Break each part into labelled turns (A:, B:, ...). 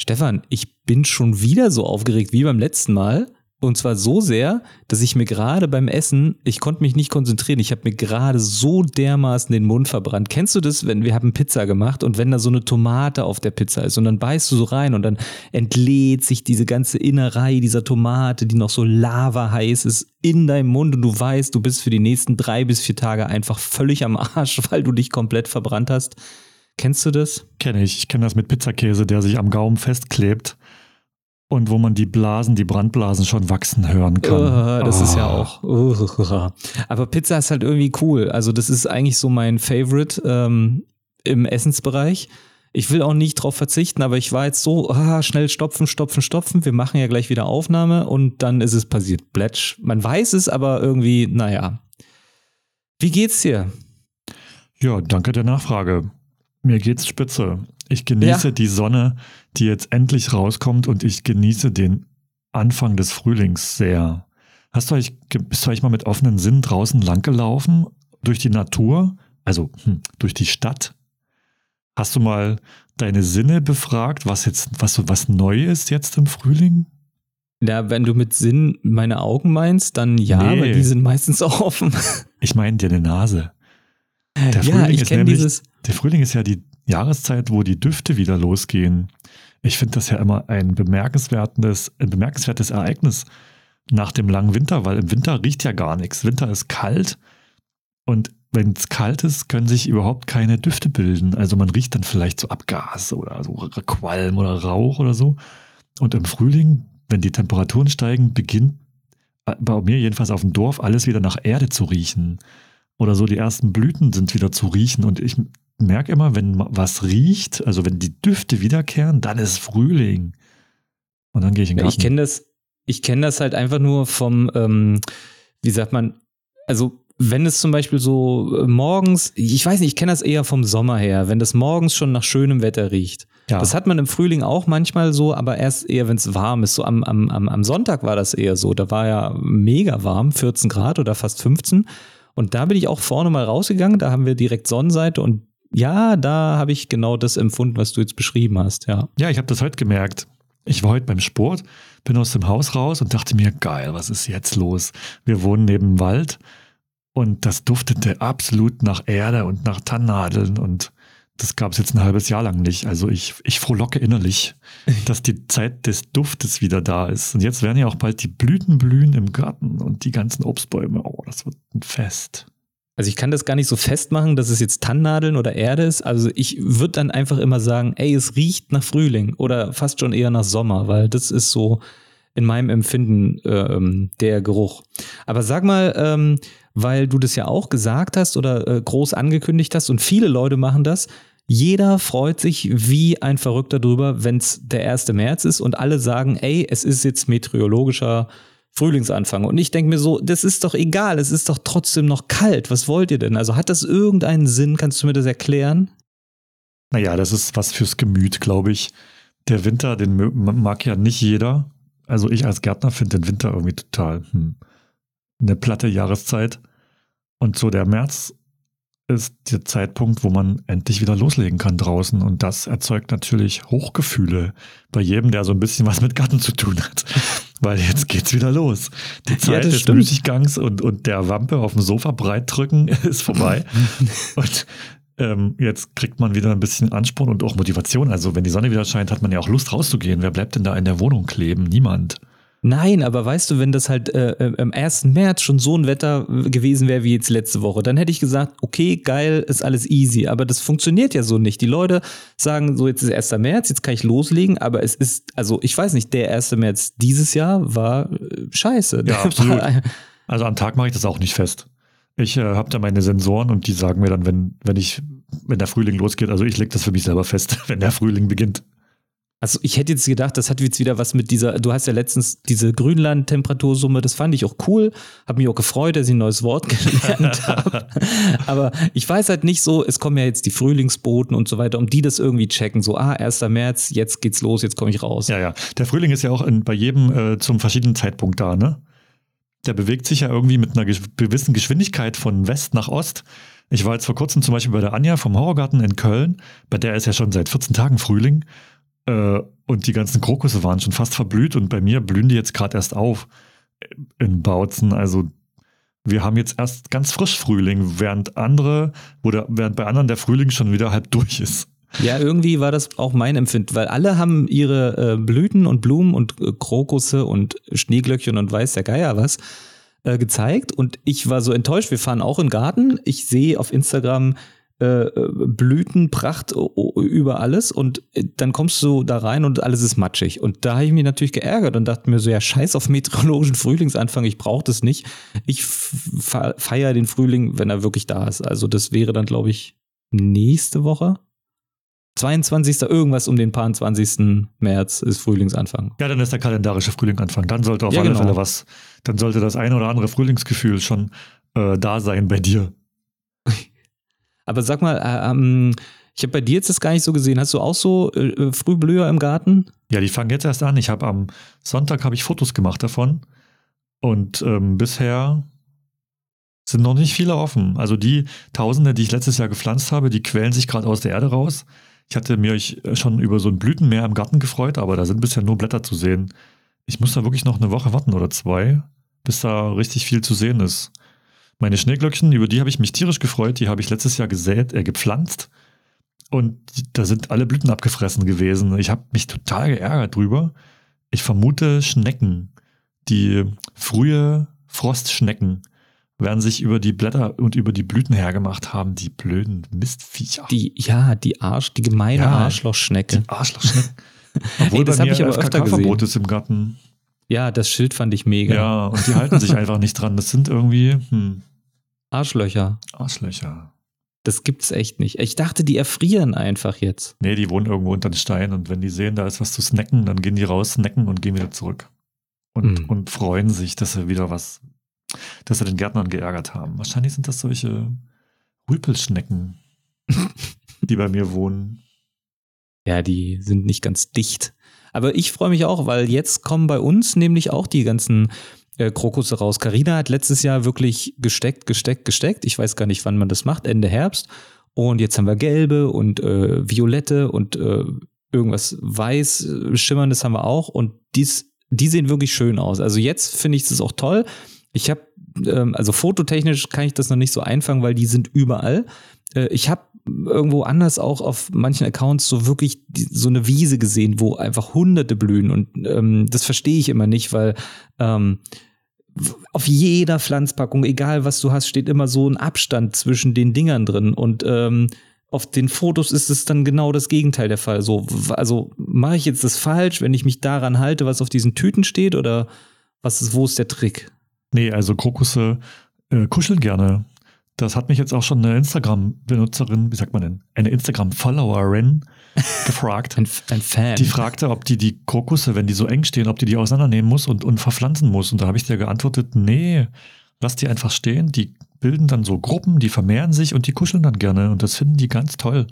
A: Stefan, ich bin schon wieder so aufgeregt wie beim letzten Mal. Und zwar so sehr, dass ich mir gerade beim Essen, ich konnte mich nicht konzentrieren. Ich habe mir gerade so dermaßen den Mund verbrannt. Kennst du das, wenn wir haben Pizza gemacht und wenn da so eine Tomate auf der Pizza ist und dann beißt du so rein und dann entlädt sich diese ganze Innerei dieser Tomate, die noch so lava heiß ist, in deinem Mund und du weißt, du bist für die nächsten drei bis vier Tage einfach völlig am Arsch, weil du dich komplett verbrannt hast. Kennst du das?
B: Kenne ich. Ich kenne das mit Pizzakäse, der sich am Gaumen festklebt und wo man die Blasen, die Brandblasen schon wachsen hören kann.
A: Uh, das oh. ist ja ah. auch. Uh, aber Pizza ist halt irgendwie cool. Also das ist eigentlich so mein Favorite ähm, im Essensbereich. Ich will auch nicht drauf verzichten, aber ich war jetzt so, ah, schnell stopfen, stopfen, stopfen. Wir machen ja gleich wieder Aufnahme und dann ist es passiert. Bletsch. Man weiß es, aber irgendwie, naja. Wie geht's dir?
B: Ja, danke der Nachfrage. Mir geht's spitze. Ich genieße ja. die Sonne, die jetzt endlich rauskommt und ich genieße den Anfang des Frühlings sehr. Hast du eigentlich, bist du eigentlich mal mit offenen Sinn draußen langgelaufen? Durch die Natur? Also hm, durch die Stadt? Hast du mal deine Sinne befragt, was jetzt, was, was neu ist jetzt im Frühling?
A: Ja, wenn du mit Sinn meine Augen meinst, dann ja, nee. weil die sind meistens auch offen.
B: Ich meine deine Nase.
A: Der ja, Frühling ich kenne dieses.
B: Der Frühling ist ja die Jahreszeit, wo die Düfte wieder losgehen. Ich finde das ja immer ein bemerkenswertes, ein bemerkenswertes Ereignis nach dem langen Winter, weil im Winter riecht ja gar nichts. Winter ist kalt und wenn es kalt ist, können sich überhaupt keine Düfte bilden. Also man riecht dann vielleicht so Abgas oder so Qualm oder Rauch oder so. Und im Frühling, wenn die Temperaturen steigen, beginnt bei mir jedenfalls auf dem Dorf alles wieder nach Erde zu riechen. Oder so die ersten Blüten sind wieder zu riechen. Und ich merke immer, wenn was riecht, also wenn die Düfte wiederkehren, dann ist Frühling. Und dann gehe ich in den
A: Garten. Ich kenne das, ich kenne das halt einfach nur vom, ähm, wie sagt man, also wenn es zum Beispiel so äh, morgens, ich weiß nicht, ich kenne das eher vom Sommer her, wenn das morgens schon nach schönem Wetter riecht. Ja. Das hat man im Frühling auch manchmal so, aber erst eher, wenn es warm ist. So am, am, am Sonntag war das eher so. Da war ja mega warm, 14 Grad oder fast 15. Und da bin ich auch vorne mal rausgegangen, da haben wir direkt Sonnenseite und ja, da habe ich genau das empfunden, was du jetzt beschrieben hast, ja.
B: Ja, ich habe das heute gemerkt. Ich war heute beim Sport, bin aus dem Haus raus und dachte mir, geil, was ist jetzt los? Wir wohnen neben dem Wald und das duftete absolut nach Erde und nach Tannennadeln und das gab es jetzt ein halbes Jahr lang nicht. Also ich, ich frohlocke innerlich, dass die Zeit des Duftes wieder da ist. Und jetzt werden ja auch bald die Blüten blühen im Garten und die ganzen Obstbäume. Oh, das wird ein Fest.
A: Also ich kann das gar nicht so festmachen, dass es jetzt Tannennadeln oder Erde ist. Also ich würde dann einfach immer sagen, ey, es riecht nach Frühling oder fast schon eher nach Sommer, weil das ist so in meinem Empfinden ähm, der Geruch. Aber sag mal, ähm, weil du das ja auch gesagt hast oder äh, groß angekündigt hast und viele Leute machen das, jeder freut sich wie ein Verrückter drüber, wenn es der 1. März ist und alle sagen, ey, es ist jetzt meteorologischer Frühlingsanfang. Und ich denke mir so, das ist doch egal, es ist doch trotzdem noch kalt. Was wollt ihr denn? Also hat das irgendeinen Sinn? Kannst du mir das erklären?
B: Naja, das ist was fürs Gemüt, glaube ich. Der Winter, den mag ja nicht jeder. Also ich als Gärtner finde den Winter irgendwie total hm, eine platte Jahreszeit. Und so der März ist der Zeitpunkt, wo man endlich wieder loslegen kann draußen. Und das erzeugt natürlich Hochgefühle bei jedem, der so ein bisschen was mit Garten zu tun hat. Weil jetzt geht's wieder los. Die Zeit ja, des stimmt. Müßiggangs und, und der Wampe auf dem Sofa breit drücken ist vorbei. und ähm, jetzt kriegt man wieder ein bisschen Ansporn und auch Motivation. Also wenn die Sonne wieder scheint, hat man ja auch Lust rauszugehen. Wer bleibt denn da in der Wohnung kleben? Niemand.
A: Nein, aber weißt du, wenn das halt äh, im 1. März schon so ein Wetter gewesen wäre wie jetzt letzte Woche, dann hätte ich gesagt, okay, geil, ist alles easy. Aber das funktioniert ja so nicht. Die Leute sagen so, jetzt ist 1. März, jetzt kann ich loslegen, aber es ist, also ich weiß nicht, der 1. März dieses Jahr war äh, scheiße.
B: Ja, absolut. also am Tag mache ich das auch nicht fest. Ich äh, habe da meine Sensoren und die sagen mir dann, wenn, wenn ich, wenn der Frühling losgeht, also ich lege das für mich selber fest, wenn der Frühling beginnt.
A: Also ich hätte jetzt gedacht, das hat jetzt wieder was mit dieser, du hast ja letztens diese Grünland-Temperatursumme, das fand ich auch cool, habe mich auch gefreut, dass ich ein neues Wort gelernt habe. Aber ich weiß halt nicht so, es kommen ja jetzt die Frühlingsboten und so weiter, um die das irgendwie checken, so, ah, 1. März, jetzt geht's los, jetzt komme ich raus.
B: Ja, ja. Der Frühling ist ja auch in, bei jedem äh, zum verschiedenen Zeitpunkt da, ne? Der bewegt sich ja irgendwie mit einer gewissen Geschwindigkeit von West nach Ost. Ich war jetzt vor kurzem zum Beispiel bei der Anja vom Horrorgarten in Köln, bei der ist ja schon seit 14 Tagen Frühling. Äh, und die ganzen Krokusse waren schon fast verblüht und bei mir blühen die jetzt gerade erst auf in Bautzen. Also wir haben jetzt erst ganz frisch Frühling, während andere, oder während bei anderen der Frühling schon wieder halb durch ist.
A: Ja, irgendwie war das auch mein Empfinden, weil alle haben ihre äh, Blüten und Blumen und äh, Krokusse und Schneeglöckchen und weiß der Geier was äh, gezeigt und ich war so enttäuscht. Wir fahren auch in den Garten. Ich sehe auf Instagram äh, Blütenpracht über alles und äh, dann kommst du da rein und alles ist matschig. Und da habe ich mich natürlich geärgert und dachte mir so, ja, scheiß auf meteorologischen Frühlingsanfang, ich brauche das nicht. Ich feiere den Frühling, wenn er wirklich da ist. Also das wäre dann, glaube ich, nächste Woche. 22. irgendwas um den paar 20. März ist Frühlingsanfang.
B: Ja, dann ist der kalendarische Frühlingsanfang. Dann sollte auf ja, alle genau. Fälle was, dann sollte das eine oder andere Frühlingsgefühl schon äh, da sein bei dir.
A: Aber sag mal, äh, ähm, ich habe bei dir jetzt das gar nicht so gesehen. Hast du auch so äh, äh, Frühblüher im Garten?
B: Ja, die fangen jetzt erst an. Ich habe am Sonntag habe ich Fotos gemacht davon und ähm, bisher sind noch nicht viele offen. Also die Tausende, die ich letztes Jahr gepflanzt habe, die quälen sich gerade aus der Erde raus. Ich hatte mir euch schon über so ein Blütenmeer im Garten gefreut, aber da sind bisher nur Blätter zu sehen. Ich muss da wirklich noch eine Woche warten oder zwei, bis da richtig viel zu sehen ist. Meine Schneeglöckchen, über die habe ich mich tierisch gefreut, die habe ich letztes Jahr gesät, äh, gepflanzt. Und da sind alle Blüten abgefressen gewesen. Ich habe mich total geärgert drüber. Ich vermute Schnecken, die frühe Frostschnecken, werden sich über die Blätter und über die Blüten hergemacht haben, die blöden Mistviecher.
A: Die, ja, die Arsch, die gemeine ja, Arschlochschnecke.
B: Die Arschlochschnecke. Obwohl Ey, das habe ich aber öfter gesehen. ist im Garten.
A: Ja, das Schild fand ich mega.
B: Ja, und die halten sich einfach nicht dran. Das sind irgendwie hm.
A: Arschlöcher.
B: Arschlöcher.
A: Das gibt's echt nicht. Ich dachte, die erfrieren einfach jetzt.
B: Nee, die wohnen irgendwo unter den Steinen und wenn die sehen, da ist was zu snacken, dann gehen die raus, snacken und gehen wieder zurück. Und, mm. und freuen sich, dass sie wieder was, dass sie den Gärtnern geärgert haben. Wahrscheinlich sind das solche Rüpelschnecken, die bei mir wohnen.
A: Ja, die sind nicht ganz dicht. Aber ich freue mich auch, weil jetzt kommen bei uns nämlich auch die ganzen äh, Krokusse raus. Carina hat letztes Jahr wirklich gesteckt, gesteckt, gesteckt. Ich weiß gar nicht, wann man das macht, Ende Herbst. Und jetzt haben wir gelbe und äh, violette und äh, irgendwas weiß, äh, schimmerndes haben wir auch. Und dies, die sehen wirklich schön aus. Also jetzt finde ich es auch toll. Ich habe, ähm, also fototechnisch kann ich das noch nicht so einfangen, weil die sind überall. Äh, ich habe irgendwo anders auch auf manchen Accounts so wirklich so eine Wiese gesehen, wo einfach hunderte blühen und ähm, das verstehe ich immer nicht, weil ähm, auf jeder Pflanzpackung, egal was du hast, steht immer so ein Abstand zwischen den Dingern drin und ähm, auf den Fotos ist es dann genau das Gegenteil der Fall. So, also mache ich jetzt das falsch, wenn ich mich daran halte, was auf diesen Tüten steht oder was ist, wo ist der Trick?
B: Nee, also Krokusse äh, kuscheln gerne das hat mich jetzt auch schon eine Instagram-Benutzerin, wie sagt man denn, eine Instagram-Followerin gefragt.
A: ein, ein, Fan.
B: Die fragte, ob die die Krokusse, wenn die so eng stehen, ob die die auseinandernehmen muss und, und verpflanzen muss. Und da habe ich dir geantwortet, nee, lass die einfach stehen. Die bilden dann so Gruppen, die vermehren sich und die kuscheln dann gerne. Und das finden die ganz toll.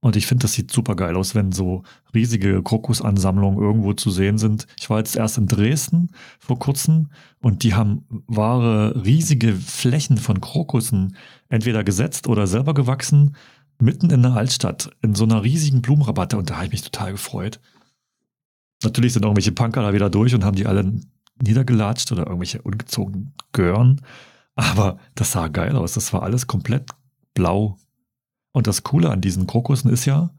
B: Und ich finde, das sieht super geil aus, wenn so riesige Krokusansammlungen irgendwo zu sehen sind. Ich war jetzt erst in Dresden vor kurzem und die haben wahre riesige Flächen von Krokussen entweder gesetzt oder selber gewachsen, mitten in der Altstadt, in so einer riesigen Blumenrabatte. Und da habe ich mich total gefreut. Natürlich sind irgendwelche Punker da wieder durch und haben die alle niedergelatscht oder irgendwelche ungezogenen Gören. Aber das sah geil aus. Das war alles komplett blau und das Coole an diesen Krokussen ist ja,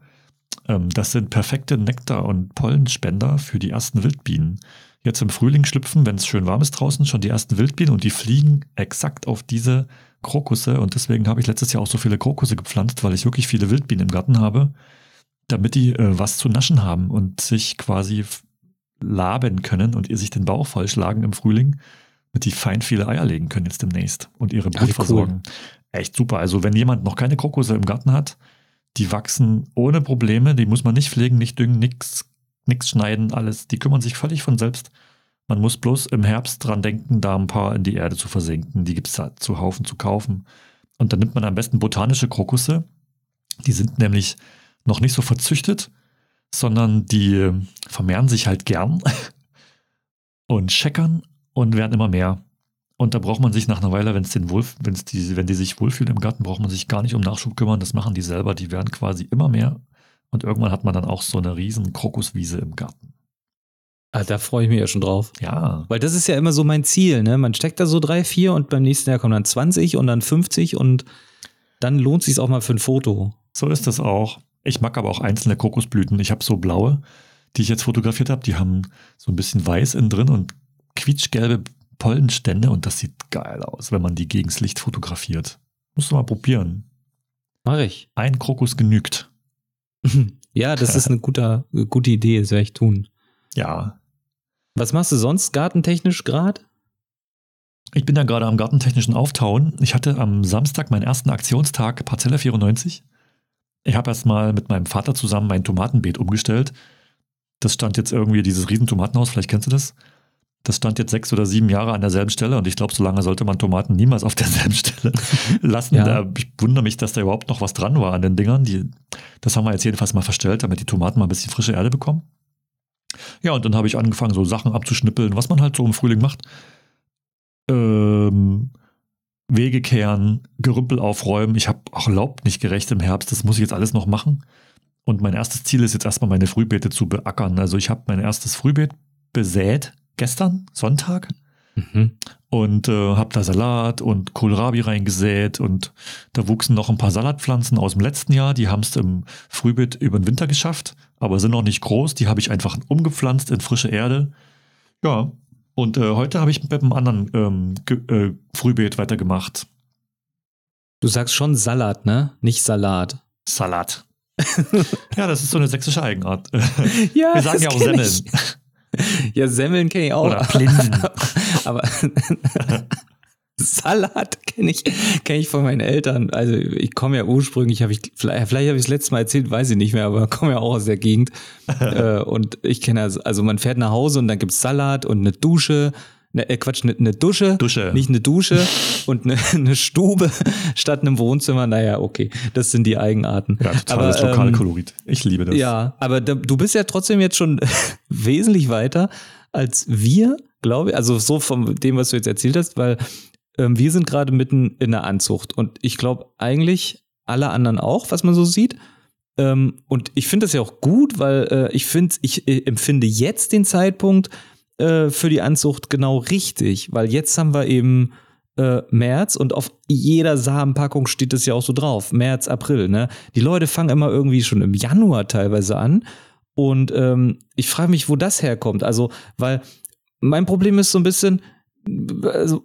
B: ähm, das sind perfekte Nektar- und Pollenspender für die ersten Wildbienen. Jetzt im Frühling schlüpfen, wenn es schön warm ist draußen, schon die ersten Wildbienen und die fliegen exakt auf diese Krokusse. Und deswegen habe ich letztes Jahr auch so viele Krokusse gepflanzt, weil ich wirklich viele Wildbienen im Garten habe, damit die äh, was zu naschen haben und sich quasi laben können und ihr sich den Bauch vollschlagen im Frühling, damit die fein viele Eier legen können jetzt demnächst und ihre Brut ja, versorgen. Cool echt super. Also wenn jemand noch keine Krokusse im Garten hat, die wachsen ohne Probleme, die muss man nicht pflegen, nicht düngen, nichts nix schneiden, alles. Die kümmern sich völlig von selbst. Man muss bloß im Herbst dran denken, da ein paar in die Erde zu versenken. Die gibt es da zu Haufen zu kaufen. Und dann nimmt man am besten botanische Krokusse. Die sind nämlich noch nicht so verzüchtet, sondern die vermehren sich halt gern und scheckern und werden immer mehr. Und da braucht man sich nach einer Weile, wenn es den wohl, wenn es die, wenn die sich wohlfühlen im Garten, braucht man sich gar nicht um Nachschub kümmern. Das machen die selber. Die werden quasi immer mehr Und irgendwann hat man dann auch so eine riesen Krokuswiese im Garten.
A: Ah, da freue ich mich ja schon drauf.
B: Ja.
A: Weil das ist ja immer so mein Ziel, ne? Man steckt da so drei, vier und beim nächsten Jahr kommen dann 20 und dann 50 und dann lohnt sich auch mal für ein Foto.
B: So ist das auch. Ich mag aber auch einzelne Kokosblüten. Ich habe so blaue, die ich jetzt fotografiert habe. Die haben so ein bisschen weiß innen drin und quietschgelbe Pollenstände und das sieht geil aus, wenn man die gegens Licht fotografiert. Musst du mal probieren.
A: Mach ich.
B: Ein Krokus genügt.
A: ja, das ist eine gute, gute Idee, das werde ich tun.
B: Ja.
A: Was machst du sonst gartentechnisch gerade?
B: Ich bin ja gerade am gartentechnischen Auftauen. Ich hatte am Samstag meinen ersten Aktionstag Parzelle 94. Ich habe erstmal mit meinem Vater zusammen mein Tomatenbeet umgestellt. Das stand jetzt irgendwie, dieses Riesentomatenhaus, vielleicht kennst du das. Das stand jetzt sechs oder sieben Jahre an derselben Stelle und ich glaube, so lange sollte man Tomaten niemals auf derselben Stelle lassen.
A: Ja.
B: Ich wundere mich, dass da überhaupt noch was dran war an den Dingern. Die, das haben wir jetzt jedenfalls mal verstellt, damit die Tomaten mal ein bisschen frische Erde bekommen. Ja, und dann habe ich angefangen, so Sachen abzuschnippeln, was man halt so im Frühling macht. Ähm, Wege kehren, Gerümpel aufräumen. Ich habe auch Laub nicht gerecht im Herbst. Das muss ich jetzt alles noch machen. Und mein erstes Ziel ist jetzt erstmal meine Frühbeete zu beackern. Also ich habe mein erstes Frühbeet besät gestern, Sonntag.
A: Mhm.
B: Und äh, habe da Salat und Kohlrabi reingesät und da wuchsen noch ein paar Salatpflanzen aus dem letzten Jahr. Die haben es im Frühbeet über den Winter geschafft, aber sind noch nicht groß. Die habe ich einfach umgepflanzt in frische Erde. Ja, und äh, heute habe ich mit einem anderen ähm, äh, Frühbeet weitergemacht.
A: Du sagst schon Salat, ne? Nicht Salat.
B: Salat. ja, das ist so eine sächsische Eigenart.
A: Ja,
B: Wir sagen ja auch Semmeln.
A: Ja, Semmeln kenne ich auch.
B: Oder Plinsen.
A: Aber Salat kenne ich, kenn ich von meinen Eltern. Also ich komme ja ursprünglich, habe ich, vielleicht, vielleicht habe ich es letztes Mal erzählt, weiß ich nicht mehr, aber komme ja auch aus der Gegend. äh, und ich kenne also, also man fährt nach Hause und dann gibt's Salat und eine Dusche. Ne, äh, Quatsch, eine ne Dusche,
B: Dusche.
A: nicht eine Dusche und eine, eine Stube statt einem Wohnzimmer. Naja, okay, das sind die Eigenarten.
B: Ja, totales
A: Aber, ähm,
B: Lokalkolorit. Ich liebe das.
A: Ja, aber da, du bist ja trotzdem jetzt schon wesentlich weiter als wir, glaube ich. Also so von dem, was du jetzt erzählt hast, weil ähm, wir sind gerade mitten in der Anzucht und ich glaube eigentlich alle anderen auch, was man so sieht. Ähm, und ich finde das ja auch gut, weil äh, ich finde, ich äh, empfinde jetzt den Zeitpunkt äh, für die Anzucht genau richtig, weil jetzt haben wir eben äh, März und auf jeder Samenpackung steht es ja auch so drauf. März, April, ne? Die Leute fangen immer irgendwie schon im Januar teilweise an. Und ähm, ich frage mich, wo das herkommt. Also, weil mein Problem ist so ein bisschen, also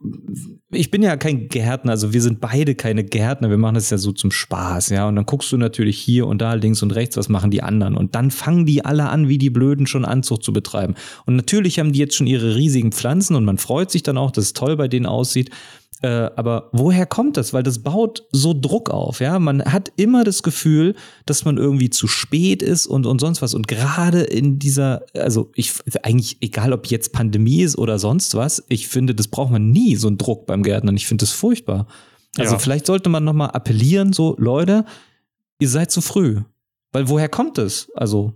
A: ich bin ja kein Gärtner, also wir sind beide keine Gärtner, wir machen das ja so zum Spaß, ja. Und dann guckst du natürlich hier und da links und rechts, was machen die anderen. Und dann fangen die alle an, wie die Blöden schon Anzucht zu betreiben. Und natürlich haben die jetzt schon ihre riesigen Pflanzen und man freut sich dann auch, dass es toll bei denen aussieht. Äh, aber woher kommt das? Weil das baut so Druck auf, ja. Man hat immer das Gefühl, dass man irgendwie zu spät ist und, und sonst was. Und gerade in dieser, also ich, eigentlich egal ob jetzt Pandemie ist oder sonst was, ich finde, das braucht man nie, so einen Druck beim Gärtnern. Ich finde das furchtbar. Also
B: Ja.
A: vielleicht sollte man nochmal appellieren, so, Leute, ihr seid zu früh. Weil woher kommt es? Also,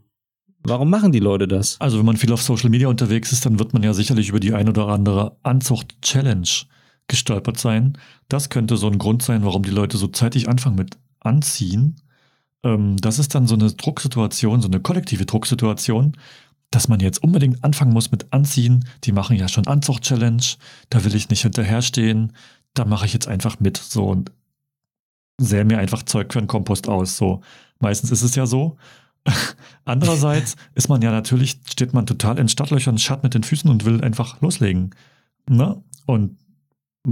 A: warum machen die Leute das?
B: Also wenn man viel auf Social Media unterwegs ist, dann wird man ja sicherlich über die ein oder andere Anzucht-Challenge gestolpert sein. Das könnte so ein Grund sein, warum die Leute so zeitig anfangen mit Anziehen. Ähm, das ist dann so eine Drucksituation, so eine kollektive Drucksituation, dass man jetzt unbedingt anfangen muss mit Anziehen. Die machen ja schon Anzucht-Challenge, da will ich nicht hinterherstehen, da mache ich jetzt einfach mit so und sähe mir einfach Zeug für einen Kompost aus. So, meistens ist es ja so. Andererseits ist man ja natürlich, steht man total in Stadtlöchern, schatt mit den Füßen und will einfach loslegen. Ne? Und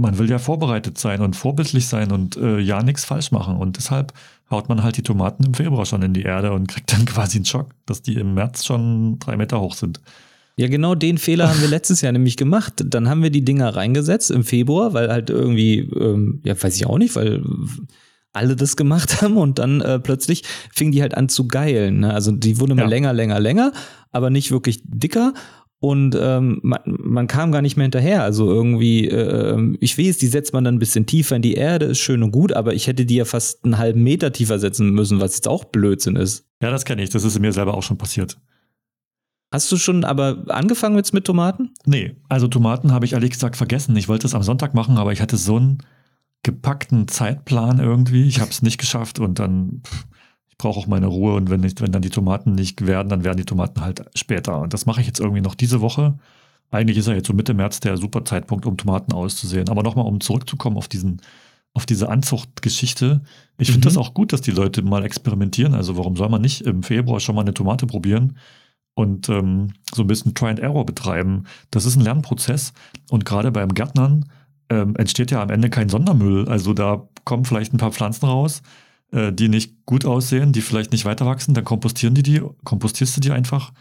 B: man will ja vorbereitet sein und vorbildlich sein und äh, ja nichts falsch machen. Und deshalb haut man halt die Tomaten im Februar schon in die Erde und kriegt dann quasi einen Schock, dass die im März schon drei Meter hoch sind.
A: Ja, genau den Fehler haben wir letztes Jahr nämlich gemacht. Dann haben wir die Dinger reingesetzt im Februar, weil halt irgendwie, ähm, ja, weiß ich auch nicht, weil alle das gemacht haben und dann äh, plötzlich fingen die halt an zu geilen. Ne? Also die wurden immer
B: Ja.
A: länger, länger, länger, aber nicht wirklich dicker. Und ähm, man, man kam gar nicht mehr hinterher. Also irgendwie, äh, ich weiß, die setzt man dann ein bisschen tiefer in die Erde, ist schön und gut, aber ich hätte die ja fast einen halben Meter tiefer setzen müssen, was jetzt auch Blödsinn ist.
B: Ja, das kenne ich. Das ist mir selber auch schon passiert.
A: Hast du schon aber angefangen jetzt mit Tomaten?
B: Nee, also Tomaten habe ich ehrlich gesagt vergessen. Ich wollte es am Sonntag machen, aber ich hatte so einen gepackten Zeitplan irgendwie. Ich habe es nicht geschafft und dann, pff, brauche auch meine Ruhe und wenn, nicht, wenn dann die Tomaten nicht werden, dann werden die Tomaten halt später. Und das mache ich jetzt irgendwie noch diese Woche. Eigentlich ist ja jetzt so Mitte März der super Zeitpunkt, um Tomaten auszusehen. Aber nochmal, um zurückzukommen auf diesen, auf diese Anzuchtgeschichte. Ich finde mhm. das auch gut, dass die Leute mal experimentieren. Also warum soll man nicht im Februar schon mal eine Tomate probieren und ähm, so ein bisschen Try and Error betreiben? Das ist ein Lernprozess. Und gerade beim Gärtnern ähm, entsteht ja am Ende kein Sondermüll. Also da kommen vielleicht ein paar Pflanzen raus, äh, die nicht gut aussehen, die vielleicht nicht weiter wachsen. Dann kompostieren die die, kompostierst du die einfach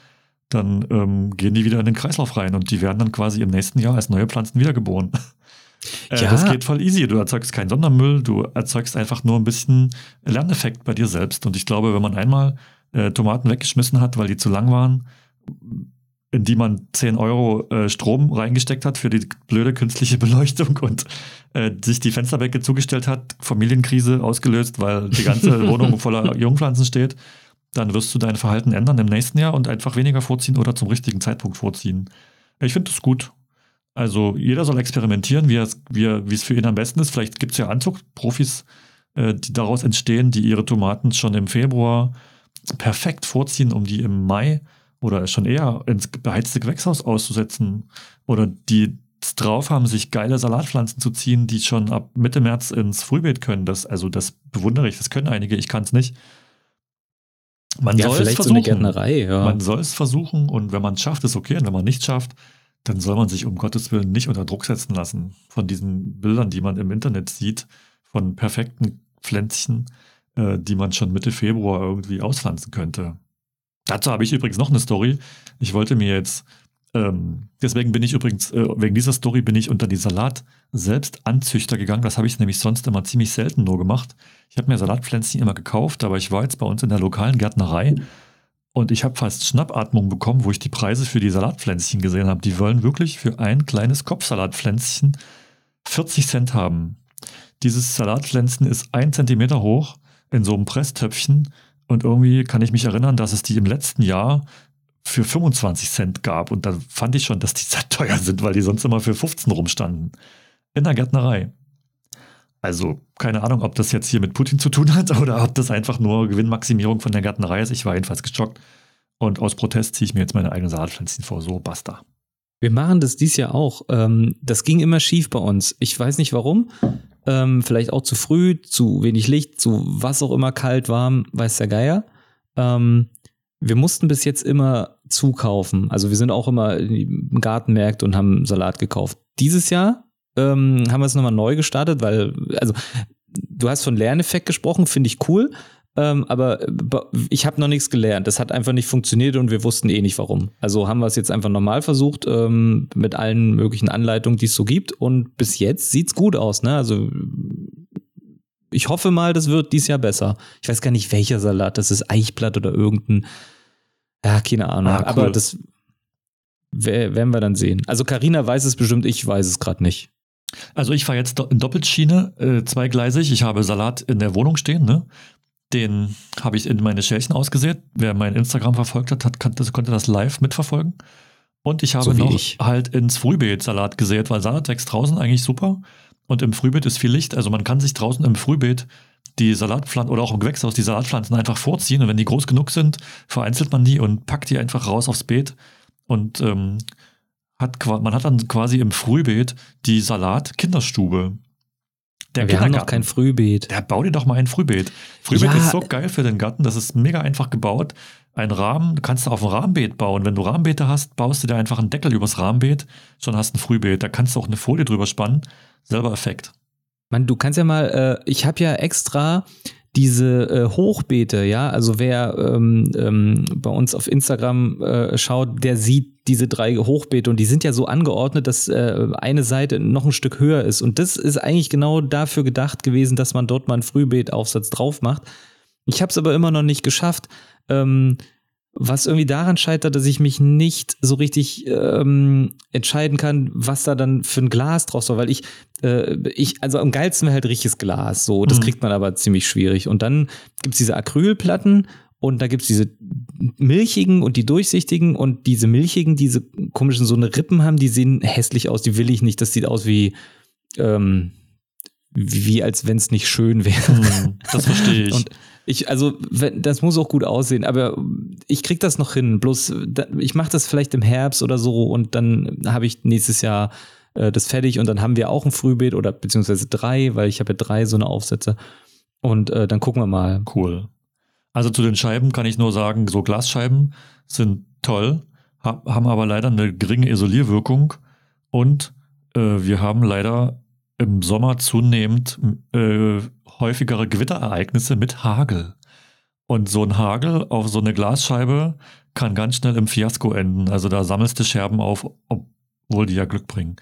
B: dann ähm, gehen die wieder in den Kreislauf rein und die werden dann quasi im nächsten Jahr als neue Pflanzen wiedergeboren. äh, ja. Das geht voll easy. Du erzeugst keinen Sondermüll, du erzeugst einfach nur ein bisschen Lerneffekt bei dir selbst. Und ich glaube, wenn man einmal äh, Tomaten weggeschmissen hat, weil die zu lang waren, in die man 10 Euro äh, Strom reingesteckt hat für die blöde künstliche Beleuchtung und äh, sich die Fensterbecke zugestellt hat, Familienkrise ausgelöst, weil die ganze Wohnung voller Jungpflanzen steht dann wirst du dein Verhalten ändern im nächsten Jahr und einfach weniger vorziehen oder zum richtigen Zeitpunkt vorziehen. Ich finde das gut. Also jeder soll experimentieren, wie es, wie, es für ihn am besten ist. Vielleicht gibt es ja Anzuchtprofis, äh, die daraus entstehen, die ihre Tomaten schon im Februar perfekt vorziehen, um die im Mai oder schon eher ins beheizte Gewächshaus auszusetzen. Oder die es drauf haben, sich geile Salatpflanzen zu ziehen, die schon ab Mitte März ins Frühbeet können. Das, also das bewundere ich, das können einige, ich kann es nicht. Man ja, soll es versuchen. So ja. Man soll es versuchen und wenn man es schafft, ist okay. Und wenn man nicht schafft, dann soll man sich um Gottes Willen nicht unter Druck setzen lassen von diesen Bildern, die man im Internet sieht, von perfekten Pflänzchen, äh, die man schon Mitte Februar irgendwie auspflanzen könnte. Dazu habe ich übrigens noch eine Story. Ich wollte mir jetzt ähm, deswegen bin ich übrigens, äh, wegen dieser Story bin ich unter die Salat-Selbstanzüchter gegangen. Das habe ich nämlich sonst immer ziemlich selten nur gemacht. Ich habe mir Salatpflänzchen immer gekauft, aber ich war jetzt bei uns in der lokalen Gärtnerei und ich habe fast Schnappatmung bekommen, wo ich die Preise für die Salatpflänzchen gesehen habe. Die wollen wirklich für ein kleines Kopfsalatpflänzchen 40 Cent haben. Dieses Salatpflänzchen ist ein Zentimeter hoch in so einem Presstöpfchen und irgendwie kann ich mich erinnern, dass es die im letzten Jahr für 25 Cent gab. Und da fand ich schon, dass die sehr teuer sind, weil die sonst immer für 15 rumstanden. In der Gärtnerei. Also, keine Ahnung, ob das jetzt hier mit Putin zu tun hat oder ob das einfach nur Gewinnmaximierung von der Gärtnerei ist. Ich war jedenfalls geschockt. Und aus Protest ziehe ich mir jetzt meine eigenen Salatpflänzchen vor. So, basta.
A: Wir machen das dies Jahr auch. Ähm, das ging immer schief bei uns. Ich weiß nicht warum. Ähm, vielleicht auch zu früh, zu wenig Licht, zu was auch immer kalt, warm, weiß der Geier. Ähm, wir mussten bis jetzt immer zukaufen. Also wir sind auch immer im Gartenmärkte und haben Salat gekauft. Dieses Jahr ähm, haben wir es nochmal neu gestartet, weil, also du hast von Lerneffekt gesprochen, finde ich cool. Ähm, aber ich habe noch nichts gelernt. Das hat einfach nicht funktioniert und wir wussten eh nicht warum. Also haben wir es jetzt einfach normal versucht ähm, mit allen möglichen Anleitungen, die es so gibt. Und bis jetzt sieht's gut aus. Ne? Also ich hoffe mal, das wird dieses Jahr besser. Ich weiß gar nicht, welcher Salat das ist, Eichblatt oder irgendein. Ja, keine Ahnung. Ah, cool. Aber das werden wir dann sehen. Also Karina weiß es bestimmt, ich weiß es gerade nicht.
B: Also ich fahre jetzt in Doppelschiene, äh, zweigleisig. Ich habe Salat in der Wohnung stehen, ne? Den habe ich in meine Schälchen ausgesät. Wer mein Instagram verfolgt hat, hat konnte, konnte das live mitverfolgen. Und ich habe so noch ich. halt ins Frühbeet Salat gesät, weil Salat wächst draußen eigentlich super. Und im Frühbeet ist viel Licht. Also man kann sich draußen im Frühbeet die Salatpflanzen oder auch im Gewächshaus die Salatpflanzen einfach vorziehen. Und wenn die groß genug sind, vereinzelt man die und packt die einfach raus aufs Beet. Und ähm, hat, man hat dann quasi im Frühbeet die Salat-Kinderstube.
A: Der Wir haben noch kein Frühbeet.
B: Der bau dir doch mal ein Frühbeet. Frühbeet ja. ist so geil für den Garten. Das ist mega einfach gebaut. Ein Rahmen kannst du auf ein Rahmenbeet bauen. Wenn du Rahmenbeete hast, baust du dir einfach einen Deckel übers Rahmenbeet, schon hast ein Frühbeet. Da kannst du auch eine Folie drüber spannen selber Effekt.
A: Man, du kannst ja mal, äh, ich habe ja extra diese äh, Hochbeete, ja, also wer ähm, ähm, bei uns auf Instagram äh, schaut, der sieht diese drei Hochbeete und die sind ja so angeordnet, dass äh, eine Seite noch ein Stück höher ist. Und das ist eigentlich genau dafür gedacht gewesen, dass man dort mal einen Frühbeetaufsatz drauf macht. Ich habe es aber immer noch nicht geschafft. Ähm, was irgendwie daran scheitert, dass ich mich nicht so richtig ähm, entscheiden kann, was da dann für ein Glas draus soll, weil ich, äh, ich, also am geilsten wäre halt richtiges Glas, so, das mhm. kriegt man aber ziemlich schwierig. Und dann gibt's diese Acrylplatten und da gibt's diese milchigen und die durchsichtigen und diese milchigen, diese komischen so eine Rippen haben, die sehen hässlich aus, die will ich nicht, das sieht aus wie, ähm, wie als wenn es nicht schön wäre.
B: Mhm, das verstehe ich.
A: Und Ich, also, wenn, das muss auch gut aussehen, aber ich krieg das noch hin. Bloß, da, ich mache das vielleicht im Herbst oder so und dann habe ich nächstes Jahr äh, das fertig und dann haben wir auch ein Frühbeet oder beziehungsweise drei, weil ich habe ja drei so eine Aufsätze. Und äh, dann gucken wir mal.
B: Cool. Also zu den Scheiben kann ich nur sagen, so Glasscheiben sind toll, haben aber leider eine geringe Isolierwirkung und äh, wir haben leider im Sommer zunehmend äh, häufigere Gewitterereignisse mit Hagel. Und so ein Hagel auf so eine Glasscheibe kann ganz schnell im Fiasko enden. Also da sammelst du Scherben auf, obwohl die ja Glück bringen.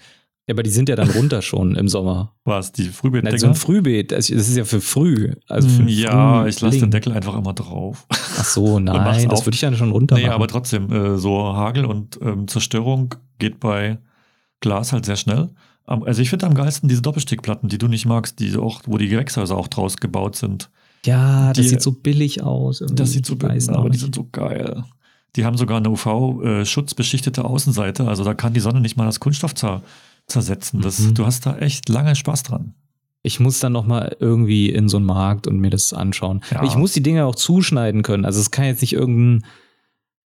A: Ja, aber die sind ja dann runter schon im Sommer.
B: Was, die Frühbeet?
A: Nein, so ein Frühbeet, das ist ja für früh. Also für
B: ja, früh ich lasse den Deckel einfach immer drauf.
A: Ach so, nein, das würde ich ja schon runter
B: machen. Nee, aber trotzdem, äh, so Hagel und ähm, Zerstörung geht bei Glas halt sehr schnell. Also ich finde am geilsten diese Doppelstickplatten, die du nicht magst, die auch, wo die Gewächshäuser auch draus gebaut sind.
A: Ja, das die, sieht so billig aus.
B: Das sieht so billig aus, aber die sind so geil. Die haben sogar eine UV-schutzbeschichtete Außenseite, also da kann die Sonne nicht mal das Kunststoff zer zersetzen. Das, mhm. Du hast da echt lange Spaß dran.
A: Ich muss dann noch mal irgendwie in so einen Markt und mir das anschauen. Ja. Ich muss die Dinge auch zuschneiden können. Also es kann jetzt nicht irgendein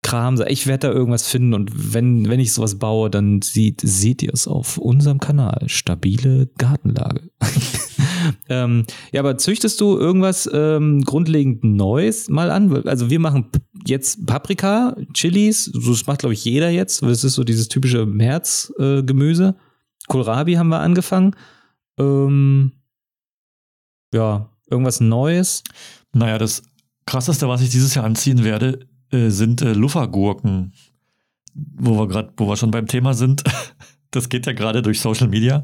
A: Kram. Ich werde da irgendwas finden und wenn, wenn ich sowas baue, dann sieht, seht ihr es auf unserem Kanal. Stabile Gartenlage. ähm, ja, aber züchtest du irgendwas ähm, grundlegend Neues mal an? Also wir machen jetzt Paprika, Chilis, das macht glaube ich jeder jetzt. Das ist so dieses typische Märzgemüse. Äh, Kohlrabi haben wir angefangen. Ähm, ja, irgendwas Neues.
B: Naja, das krasseste, was ich dieses Jahr anziehen werde, äh, sind äh, Luffergurken, wo wir gerade, wo wir schon beim Thema sind. Das geht ja gerade durch Social Media,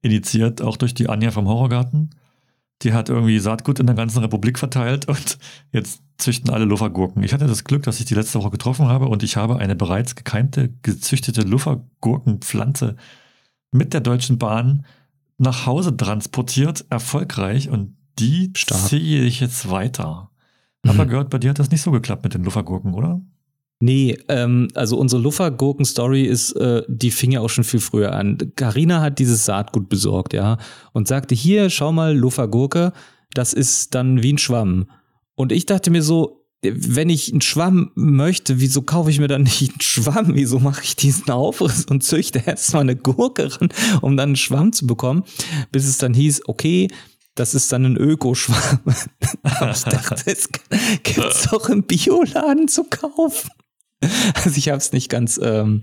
B: initiiert auch durch die Anja vom Horrorgarten. Die hat irgendwie Saatgut in der ganzen Republik verteilt und jetzt züchten alle Luffergurken. Ich hatte das Glück, dass ich die letzte Woche getroffen habe und ich habe eine bereits gekeimte, gezüchtete Luffergurkenpflanze mit der Deutschen Bahn nach Hause transportiert, erfolgreich und die Stark. ziehe ich jetzt weiter. Mhm. Aber gehört, bei dir hat das nicht so geklappt mit den Luffergurken, oder?
A: Nee, ähm, also unsere Luffergurken-Story ist, äh, die fing ja auch schon viel früher an. Carina hat dieses Saatgut besorgt, ja, und sagte, hier, schau mal, Luffergurke, das ist dann wie ein Schwamm. Und ich dachte mir so, wenn ich einen Schwamm möchte, wieso kaufe ich mir dann nicht einen Schwamm? Wieso mache ich diesen Aufriss und züchte erstmal eine Gurke ran, um dann einen Schwamm zu bekommen? Bis es dann hieß, okay, das ist dann ein Ökoschwamm. Aber ich dachte, es gibt es doch im Bioladen zu kaufen. Also ich habe es nicht ganz. Ähm,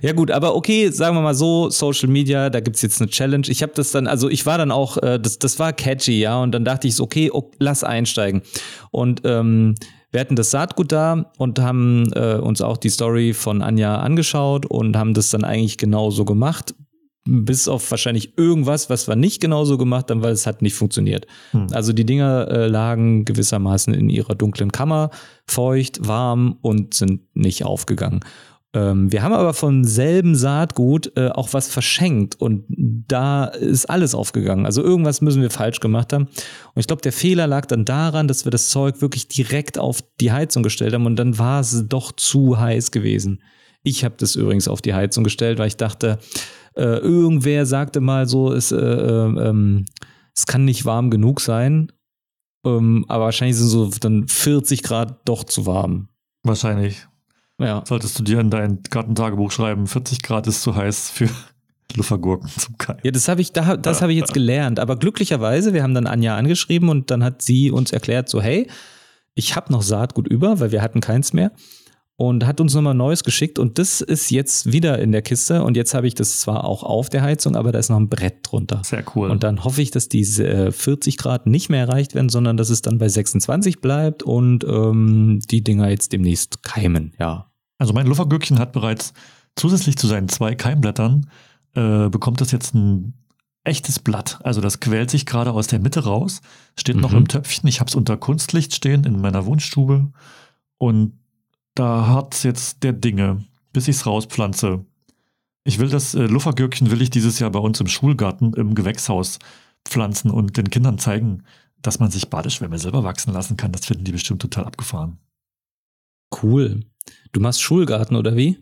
A: ja gut, aber okay, sagen wir mal so, Social Media, da gibt's jetzt eine Challenge. Ich habe das dann, also ich war dann auch, äh, das, das war catchy, ja, und dann dachte ich okay, okay lass einsteigen. Und ähm, wir hatten das Saatgut da und haben äh, uns auch die Story von Anja angeschaut und haben das dann eigentlich genauso gemacht. Bis auf wahrscheinlich irgendwas, was wir nicht genauso gemacht haben, weil es hat nicht funktioniert. Hm. Also die Dinger äh, lagen gewissermaßen in ihrer dunklen Kammer, feucht, warm und sind nicht aufgegangen. Ähm, wir haben aber von selben Saatgut äh, auch was verschenkt und da ist alles aufgegangen. Also irgendwas müssen wir falsch gemacht haben. Und ich glaube, der Fehler lag dann daran, dass wir das Zeug wirklich direkt auf die Heizung gestellt haben und dann war es doch zu heiß gewesen. Ich habe das übrigens auf die Heizung gestellt, weil ich dachte, äh, irgendwer sagte mal so, es, äh, äh ähm, es kann nicht warm genug sein. Ähm, aber wahrscheinlich sind so dann 40 Grad doch zu warm.
B: Wahrscheinlich. Ja. Solltest du dir in dein Gartentagebuch schreiben, 40 Grad ist zu heiß für Luffergurken zum Kalten.
A: Ja, das habe ich, da, das habe ich jetzt gelernt. Aber glücklicherweise, wir haben dann Anja angeschrieben und dann hat sie uns erklärt, so, hey, ich habe noch Saatgut über, weil wir hatten keins mehr. Und hat uns nochmal Neues geschickt und das ist jetzt wieder in der Kiste und jetzt habe ich das zwar auch auf der Heizung, aber da ist noch ein Brett drunter.
B: Sehr cool.
A: Und dann hoffe ich, dass diese 40 Grad nicht mehr erreicht werden, sondern dass es dann bei 26 bleibt und ähm, die Dinger jetzt demnächst keimen, ja.
B: Also mein Luffergürkchen hat bereits zusätzlich zu seinen zwei Keimblättern äh, bekommt das jetzt ein echtes Blatt. Also das quält sich gerade aus der Mitte raus, steht mhm. noch im Töpfchen. Ich habe es unter Kunstlicht stehen in meiner Wohnstube und da hat jetzt der Dinge, bis ich es rauspflanze. Ich will das äh, Luffergürkchen will ich dieses Jahr bei uns im Schulgarten im Gewächshaus pflanzen und den Kindern zeigen, dass man sich Badeschwämme selber wachsen lassen kann. Das finden die bestimmt total abgefahren.
A: Cool. Du machst Schulgarten oder wie?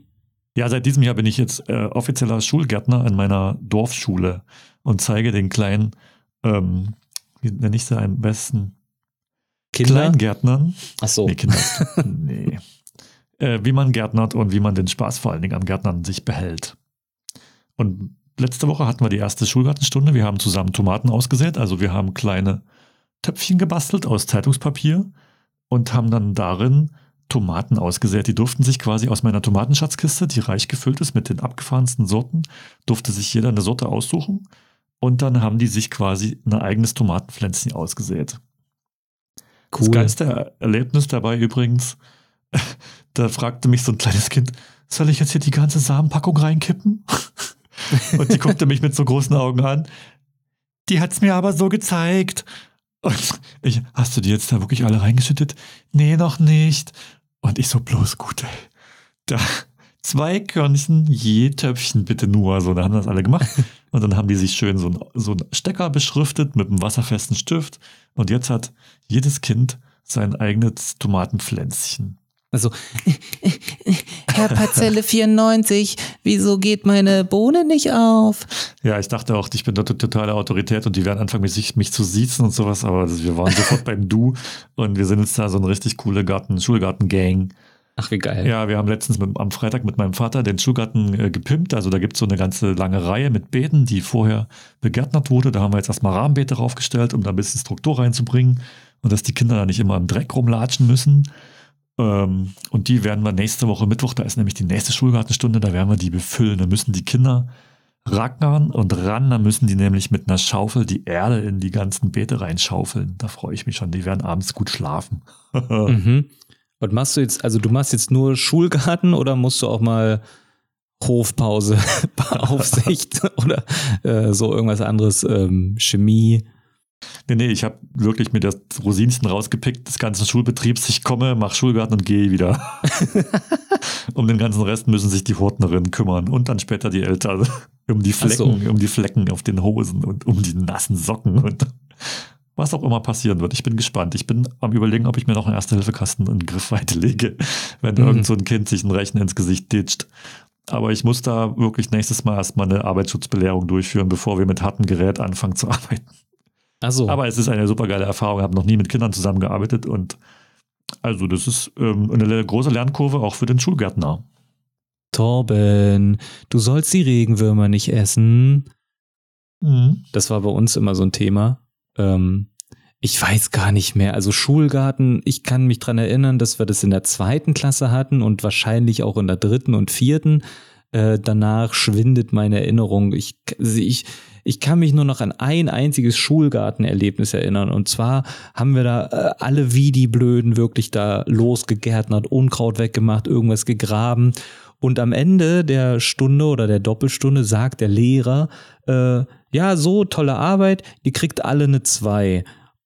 B: Ja, seit diesem Jahr bin ich jetzt äh, offizieller Schulgärtner in meiner Dorfschule und zeige den kleinen, ähm, wie nenne ich sie am besten?
A: Kinder?
B: Kleingärtnern.
A: Ach so.
B: Nee, Kinder. nee. Äh, wie man gärtnert und wie man den Spaß vor allen Dingen am Gärtnern sich behält. Und letzte Woche hatten wir die erste Schulgartenstunde. Wir haben zusammen Tomaten ausgesät. Also wir haben kleine Töpfchen gebastelt aus Zeitungspapier und haben dann darin Tomaten ausgesät. Die durften sich quasi aus meiner Tomatenschatzkiste, die reich gefüllt ist mit den abgefahrensten Sorten, durfte sich jeder eine Sorte aussuchen. Und dann haben die sich quasi ein eigenes Tomatenpflänzchen ausgesät.
A: Cool.
B: Das geilste Erlebnis dabei übrigens, da fragte mich so ein kleines Kind, soll ich jetzt hier die ganze Samenpackung reinkippen? Und die guckte mich mit so großen Augen an. Die hat's mir aber so gezeigt. Und ich, hast du die jetzt da wirklich alle reingeschüttet? Nee, noch nicht. Und ich so, bloß gut, ey. Da, zwei Körnchen je Töpfchen bitte nur. So, da haben das alle gemacht. Und dann haben die sich schön so ein, so ein Stecker beschriftet mit einem wasserfesten Stift. Und jetzt hat jedes Kind sein eigenes Tomatenpflänzchen.
A: Also, Herr Parzelle 94, wieso geht meine Bohne nicht auf?
B: Ja, ich dachte auch, ich bin dort totale Autorität und die werden anfangen, mich, mich zu siezen und sowas, aber wir waren sofort beim Du und wir sind jetzt da so eine richtig coole Garten, Schulgarten-Gang.
A: Ach, wie geil.
B: Ja, wir haben letztens mit, am Freitag mit meinem Vater den Schulgarten äh, gepimpt. Also da gibt es so eine ganze lange Reihe mit Beeten, die vorher begärtnert wurde. Da haben wir jetzt erstmal Rahmenbeete raufgestellt, um da ein bisschen Struktur reinzubringen und dass die Kinder da nicht immer im Dreck rumlatschen müssen. Ähm, und die werden wir nächste Woche Mittwoch, da ist nämlich die nächste Schulgartenstunde, da werden wir die befüllen. Da müssen die Kinder rackern und ran, da müssen die nämlich mit einer Schaufel die Erde in die ganzen Beete reinschaufeln. Da freue ich mich schon. Die werden abends gut schlafen.
A: mhm. Und machst du jetzt, also du machst jetzt nur Schulgarten oder musst du auch mal Hofpause, Aufsicht oder äh, so irgendwas anderes, ähm, Chemie?
B: Nee, nee, ich habe wirklich mir das Rosinchen rausgepickt des ganzen Schulbetriebs. Ich komme, mache Schulgarten und gehe wieder. um den ganzen Rest müssen sich die Hortnerinnen kümmern und dann später die Eltern um die Flecken, so. um die Flecken auf den Hosen und um die nassen Socken und was auch immer passieren wird. Ich bin gespannt. Ich bin am überlegen, ob ich mir noch einen Erste-Hilfe-Kasten in Griffweite lege, wenn mhm. irgend so ein Kind sich ein Rechner ins Gesicht ditcht. Aber ich muss da wirklich nächstes Mal erstmal eine Arbeitsschutzbelehrung durchführen, bevor wir mit hartem Gerät anfangen zu arbeiten.
A: Ach so.
B: Aber es ist eine super geile Erfahrung. Ich habe noch nie mit Kindern zusammengearbeitet und also das ist ähm, eine große Lernkurve auch für den Schulgärtner.
A: Torben, du sollst die Regenwürmer nicht essen.
B: Mhm.
A: Das war bei uns immer so ein Thema. Ähm, ich weiß gar nicht mehr. Also Schulgarten, ich kann mich dran erinnern, dass wir das in der zweiten Klasse hatten und wahrscheinlich auch in der dritten und vierten. Äh, danach schwindet meine Erinnerung. Ich, ich, ich kann mich nur noch an ein einziges Schulgartenerlebnis erinnern. Und zwar haben wir da äh, alle wie die Blöden wirklich da losgegärtnert, Unkraut weggemacht, irgendwas gegraben. Und am Ende der Stunde oder der Doppelstunde sagt der Lehrer, äh, ja, so tolle Arbeit, ihr kriegt alle eine 2.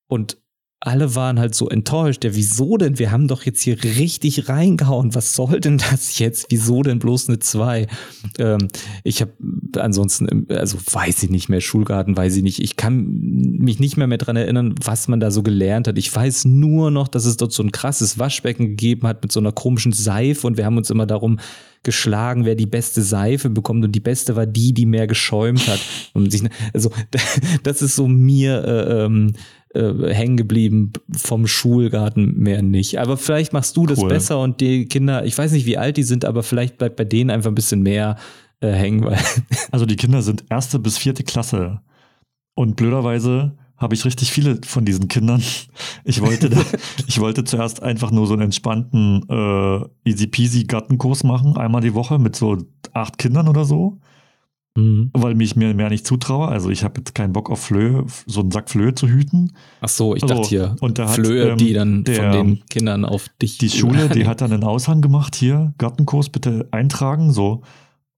A: Und alle waren halt so enttäuscht. Ja, wieso denn? Wir haben doch jetzt hier richtig reingehauen. Was soll denn das jetzt? Wieso denn bloß eine 2? Ähm, ich habe ansonsten, also weiß ich nicht mehr, Schulgarten weiß ich nicht. Ich kann mich nicht mehr mehr dran erinnern, was man da so gelernt hat. Ich weiß nur noch, dass es dort so ein krasses Waschbecken gegeben hat mit so einer komischen Seife und wir haben uns immer darum geschlagen, wer die beste Seife bekommt und die beste war die, die mehr geschäumt hat. also das ist so mir äh, ähm, äh, hängen geblieben vom Schulgarten mehr nicht. Aber vielleicht machst du das cool. besser und die Kinder, ich weiß nicht, wie alt die sind, aber vielleicht bleibt bei denen einfach ein bisschen mehr äh, hängen. Weil
B: also die Kinder sind erste bis vierte Klasse und blöderweise habe ich richtig viele von diesen Kindern. Ich wollte, da, ich wollte zuerst einfach nur so einen entspannten äh, easy peasy Gartenkurs machen, einmal die Woche mit so acht Kindern oder so. Mhm. Weil mich mir mehr nicht zutraue. Also ich habe jetzt keinen Bock auf Flöhe, so einen Sack Flöhe zu hüten.
A: Ach so, ich also, dachte hier
B: und da
A: Flöhe,
B: hat, ähm,
A: die dann der, von den Kindern auf dich.
B: Die Schule, die hat dann einen Aushang gemacht, hier, Gartenkurs bitte eintragen, so,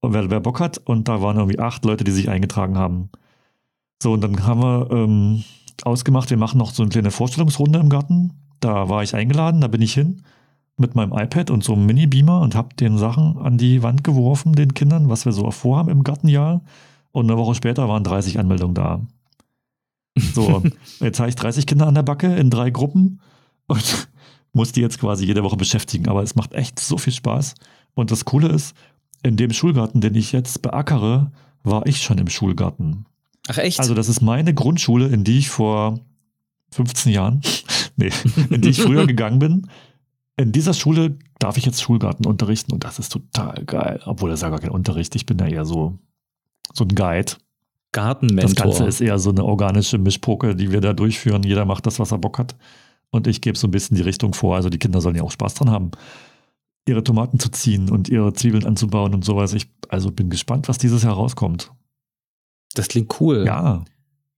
B: wer, wer Bock hat. Und da waren irgendwie acht Leute, die sich eingetragen haben. So, und dann haben wir ähm, ausgemacht, wir machen noch so eine kleine Vorstellungsrunde im Garten. Da war ich eingeladen, da bin ich hin mit meinem iPad und so einem Mini-Beamer und habe den Sachen an die Wand geworfen, den Kindern, was wir so vorhaben im Gartenjahr. Und eine Woche später waren 30 Anmeldungen da. So, jetzt habe ich 30 Kinder an der Backe in drei Gruppen und muss die jetzt quasi jede Woche beschäftigen. Aber es macht echt so viel Spaß. Und das Coole ist, in dem Schulgarten, den ich jetzt beackere, war ich schon im Schulgarten.
A: Ach echt?
B: Also das ist meine Grundschule, in die ich vor 15 Jahren, nee, in die ich früher gegangen bin. In dieser Schule darf ich jetzt Schulgarten unterrichten und das ist total geil. Obwohl das ist ja gar kein Unterricht. Ich bin ja eher so, so ein Guide.
A: Gartenmentor.
B: Das Ganze ist eher so eine organische Mischpoke, die wir da durchführen. Jeder macht das, was er Bock hat. Und ich gebe so ein bisschen die Richtung vor. Also die Kinder sollen ja auch Spaß dran haben, ihre Tomaten zu ziehen und ihre Zwiebeln anzubauen und sowas. Ich also bin gespannt, was dieses Jahr rauskommt.
A: Das klingt cool.
B: Ja.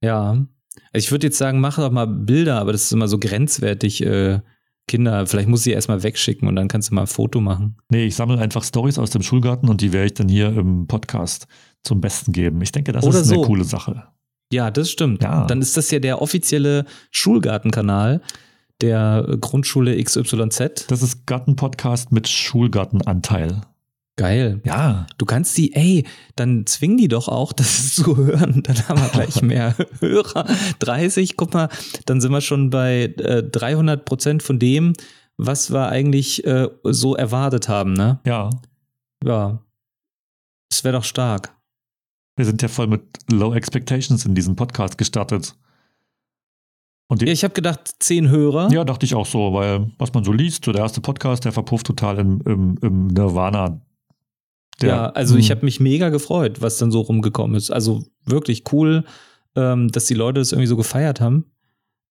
A: Ja. Also ich würde jetzt sagen, mach doch mal Bilder, aber das ist immer so grenzwertig. Äh, Kinder, vielleicht muss ich erstmal wegschicken und dann kannst du mal ein Foto machen.
B: Nee, ich sammle einfach Stories aus dem Schulgarten und die werde ich dann hier im Podcast zum Besten geben. Ich denke, das
A: Oder
B: ist eine
A: so.
B: coole Sache.
A: Ja, das stimmt.
B: Ja.
A: Dann ist das ja der offizielle Schulgartenkanal der Grundschule XYZ.
B: Das ist Gartenpodcast mit Schulgartenanteil.
A: Geil.
B: Ja.
A: Du kannst die, ey, dann zwing die doch auch, das zu hören. Dann haben wir gleich mehr Hörer. 30, guck mal, dann sind wir schon bei äh, 300 Prozent von dem, was wir eigentlich äh, so erwartet haben, ne?
B: Ja.
A: Ja. Das wäre doch stark.
B: Wir sind ja voll mit Low Expectations in diesem Podcast gestartet. Und
A: Ja, ich habe gedacht, 10 Hörer.
B: ja, dachte ich auch so, weil was man so liest, so der erste Podcast, der verpufft total im, im, im Nirvana. Der,
A: ja, also ich
B: Hm.
A: habe mich mega gefreut, was dann so rumgekommen ist. Also wirklich cool, ähm, dass die Leute das irgendwie so gefeiert haben.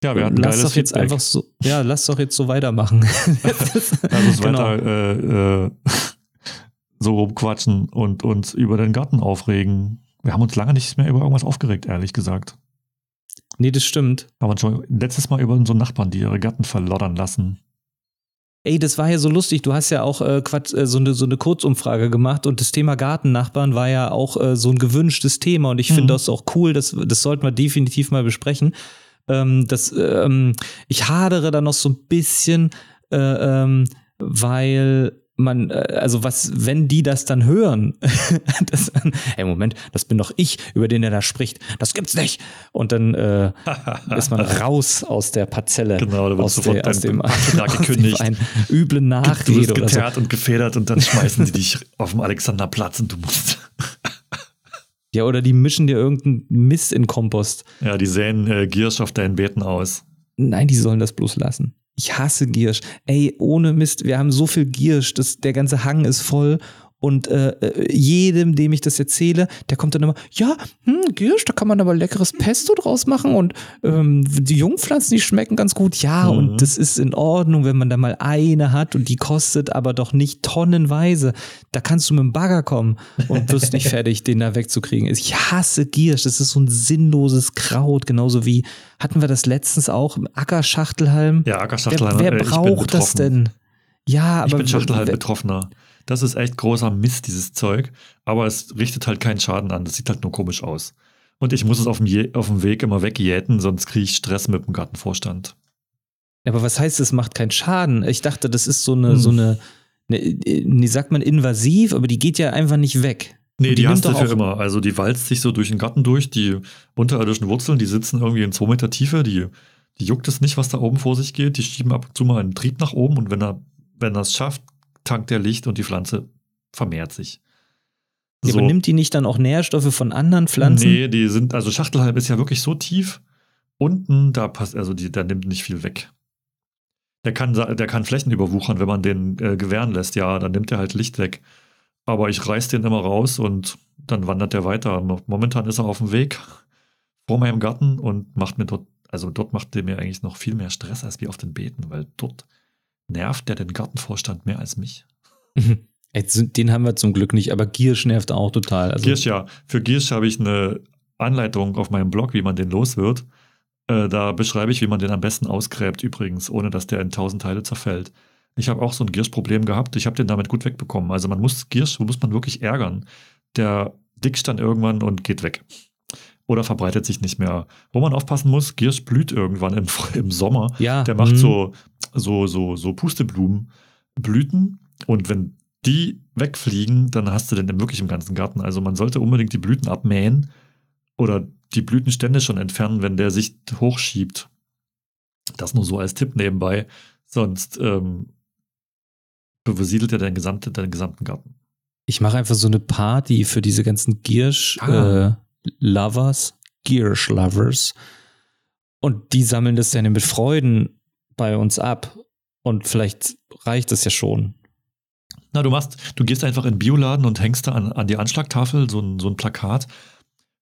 B: ja, wir hatten
A: lass
B: geiles
A: doch jetzt
B: Feedback.
A: einfach so, ja, lass doch jetzt so weitermachen.
B: Lass uns
A: Genau.
B: weiter äh, äh, so rumquatschen und uns über den Garten aufregen. Wir haben uns lange nicht mehr über irgendwas aufgeregt, ehrlich gesagt.
A: Nee, das stimmt.
B: Wir haben uns schon letztes Mal über unsere Nachbarn, die ihre Garten verloddern lassen.
A: Ey, das war ja so lustig. Du hast ja auch äh, Quatsch, äh, so, eine, so eine Kurzumfrage gemacht und das Thema Gartennachbarn war ja auch äh, so ein gewünschtes Thema und ich
B: Mhm.
A: finde das auch cool. Das, das sollten wir definitiv mal besprechen. Ähm, das, ähm, ich hadere da noch so ein bisschen, äh, ähm, weil man, äh, also was, wenn die das dann hören, das ey, Moment, das bin doch ich, über den er da spricht. Das gibt's nicht. Und dann äh, ist man raus aus der Parzelle.
B: Genau, da wird
A: aus,
B: sofort
A: der, aus dem,
B: Vertrag
A: aus dem
B: gekündigt.
A: Ein üble
B: Du
A: Nachrede
B: wirst
A: oder so.
B: geteert und gefedert und dann schmeißen die dich auf dem Alexanderplatz und du musst.
A: Ja, oder die mischen dir irgendeinen Mist in Kompost.
B: Ja, die säen äh, Giersch auf deinen Beeten aus.
A: Nein, die sollen das bloß lassen. Ich hasse Giersch. Ey, ohne Mist, wir haben so viel Giersch, das, der ganze Hang ist voll. Und äh, äh, jedem, dem ich das erzähle, der kommt dann immer, ja, hm, Giersch, da kann man aber leckeres Pesto draus machen und ähm, die Jungpflanzen, die schmecken ganz gut. Ja,
B: Mhm.
A: und das ist in Ordnung, wenn man da mal eine hat und die kostet aber doch nicht tonnenweise. Da kannst du mit dem Bagger kommen und wirst nicht fertig, den da wegzukriegen. Ich hasse Giersch, das ist so ein sinnloses Kraut, genauso wie, hatten wir das letztens auch im Ackerschachtelhalm?
B: Ja, Ackerschachtelhalm.
A: Wer, wer
B: äh,
A: braucht das denn? Ja, aber
B: Ich bin
A: wer-
B: Schachtelhalm-Betroffener. Das ist echt großer Mist, dieses Zeug. Aber es richtet halt keinen Schaden an. Das sieht halt nur komisch aus. Und ich muss es auf dem, Je auf dem Weg immer wegjäten, sonst kriege ich Stress mit dem Gartenvorstand.
A: aber was heißt, es macht keinen Schaden? Ich dachte, das ist so eine,
B: Hm.
A: so eine, eine, wie sagt man, invasiv, aber die geht ja einfach nicht weg.
B: Nee, die,
A: die
B: hast du für
A: auch-
B: immer. Also die walzt sich so durch den Garten durch. Die unterirdischen Wurzeln, die sitzen irgendwie in zwei Meter Tiefe. Die, die juckt es nicht, was da oben vor sich geht. Die schieben ab und zu mal einen Trieb nach oben. Und wenn er, wenn er es schafft, tankt der Licht und die Pflanze vermehrt sich.
A: Ja, aber nimmt die nicht dann auch Nährstoffe von anderen Pflanzen?
B: Nee, die sind, also Schachtelhalm ist ja wirklich so tief. Unten, da passt, also die, der nimmt nicht viel weg. Der kann, der kann Flächen überwuchern, wenn man den äh, gewähren lässt. Ja, dann nimmt er halt Licht weg. Aber ich reiß den immer raus und dann wandert der weiter. Mo- Momentan ist er auf dem Weg vor meinem Garten und macht mir dort, also dort macht der mir eigentlich noch viel mehr Stress als wie auf den Beeten, weil dort nervt der den Gartenvorstand mehr als mich.
A: Ey, Den haben wir zum Glück nicht, aber Giersch nervt auch total. Also,
B: Giersch, ja. Für Giersch habe ich eine Anleitung auf meinem Blog, wie man den los wird. Äh, da beschreibe ich, wie man den am besten ausgräbt, übrigens, ohne dass der in tausend Teile zerfällt. Ich habe auch so ein Giersch-Problem gehabt. Ich habe den damit gut wegbekommen. Also man muss Giersch, muss man wirklich ärgern. Der dickt dann irgendwann und geht weg. Oder verbreitet sich nicht mehr. Wo man aufpassen muss, Giersch blüht irgendwann im, im Sommer.
A: ja,
B: Der macht
A: mhm.
B: so, so, so, so Pusteblumenblüten. Und wenn die wegfliegen, dann hast du den wirklich im ganzen Garten. Also man sollte unbedingt die Blüten abmähen oder die Blütenstände schon entfernen, wenn der sich hochschiebt. Das nur so als Tipp nebenbei. Sonst ähm, besiedelt er deinen, gesamte, deinen gesamten Garten.
A: Ich mache einfach so eine Party für diese ganzen
B: Ah.
A: Giersch-Lovers, Giersch-Lovers. und die sammeln das dann mit Freuden bei uns ab. Und vielleicht reicht das ja schon.
B: Na, du machst, du gehst einfach in den Bioladen und hängst da an, an die Anschlagtafel so ein, so ein Plakat.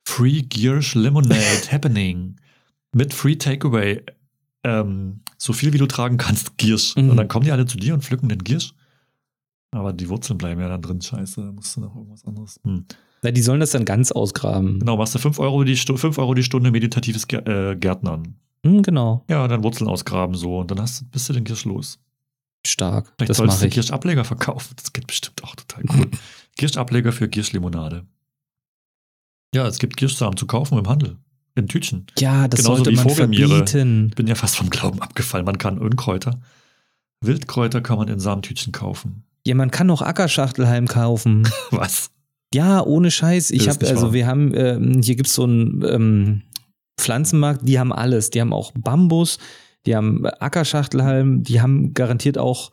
B: Free Giersch Lemonade Happening. Mit Free Takeaway. Ähm, so viel wie du tragen kannst, Giersch.
A: Mhm.
B: Und dann kommen die alle zu dir und pflücken den Giersch. Aber die Wurzeln bleiben ja dann drin, scheiße. Da musst du noch irgendwas anderes. Hm.
A: Na, die sollen das dann ganz ausgraben.
B: Genau, machst du 5 Euro, die Stu 5 Euro die Stunde meditatives äh, Gärtnern.
A: Hm, genau.
B: Ja, dann Wurzeln ausgraben so und dann hast, du- bist du den Kirsch los.
A: Stark.
B: Vielleicht
A: das
B: solltest du
A: ich.
B: Kirschableger verkaufen. Das geht bestimmt auch total cool. Kirschableger für Kirschlimonade. Ja, es gibt Kirschsamen zu kaufen im Handel. In Tütchen.
A: Ja, das
B: Genauso
A: sollte
B: wie
A: man verbieten.
B: Ich bin ja fast vom Glauben abgefallen. Man kann Unkräuter. Wildkräuter kann man in Samentütchen kaufen.
A: Ja, man kann auch Ackerschachtelhalm kaufen.
B: Was?
A: ja, ohne Scheiß. Ich habe, also
B: wahr.
A: wir haben, ähm, hier gibt's so einen ähm, Pflanzenmarkt, die haben alles. Die haben auch Bambus, die haben Ackerschachtelhalm, die haben garantiert auch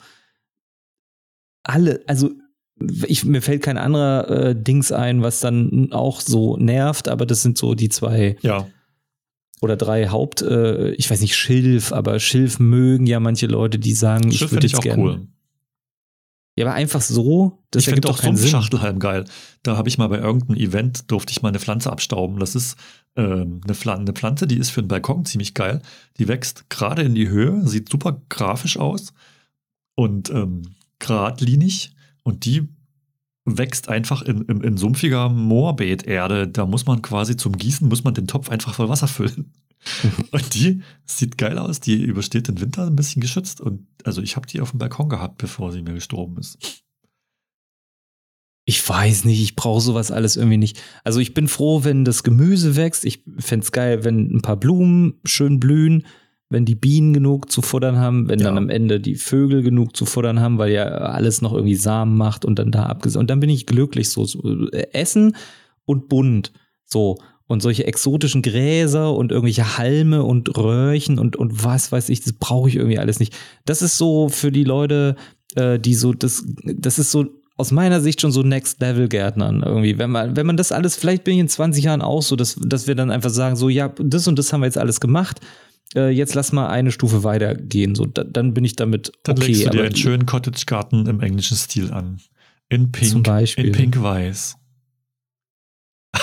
A: alle, also ich, mir fällt kein anderer äh, Dings ein, was dann auch so nervt, aber das sind so die zwei
B: Ja.
A: oder drei Haupt, äh, ich weiß nicht, Schilf, aber Schilf mögen ja manche Leute, die sagen, ich
B: Schiff
A: würde
B: ich
A: jetzt
B: auch
A: gerne.
B: cool.
A: Ja, aber einfach so, das
B: ich finde
A: ergibt
B: auch
A: doch keinen Sinn.
B: Sumpfschachtelhalm geil. Da habe ich mal bei irgendeinem Event, durfte ich mal eine Pflanze abstauben. Das ist ähm, eine, Pflanze, eine Pflanze, die ist für den Balkon ziemlich geil. Die wächst gerade in die Höhe, sieht super grafisch aus und ähm, geradlinig. Und die wächst einfach in, in, in sumpfiger Moorbeeterde. Da muss man quasi zum Gießen, muss man den Topf einfach voll Wasser füllen. Und die sieht geil aus, die übersteht den Winter ein bisschen geschützt. Und also ich habe die auf dem Balkon gehabt, bevor sie mir gestorben ist.
A: Ich weiß nicht, ich brauche sowas alles irgendwie nicht. Also ich bin froh, wenn das Gemüse wächst. Ich fände es geil, wenn ein paar Blumen schön blühen, wenn die Bienen genug zu futtern haben, wenn
B: Ja.
A: dann am Ende die Vögel genug zu futtern haben, weil ja alles noch irgendwie Samen macht und dann da abgesagt. Und dann bin ich glücklich. So, so äh, Essen und bunt. So. Und solche exotischen Gräser und irgendwelche Halme und Röhrchen und, und was weiß ich, das brauche ich irgendwie alles nicht. Das ist so für die Leute, äh, die so, das, das ist so aus meiner Sicht schon so Next Level Gärtnern irgendwie. Wenn man, wenn man das alles, vielleicht bin ich in 20 Jahren auch so, dass, dass wir dann einfach sagen, so, ja, das und das haben wir jetzt alles gemacht. Äh, jetzt lass mal eine Stufe weitergehen. So, da, dann bin ich damit
B: Dann
A: okay.
B: legst du dir einen schönen Cottage-Garten im englischen Stil an. In Pink. In Pink-Weiß.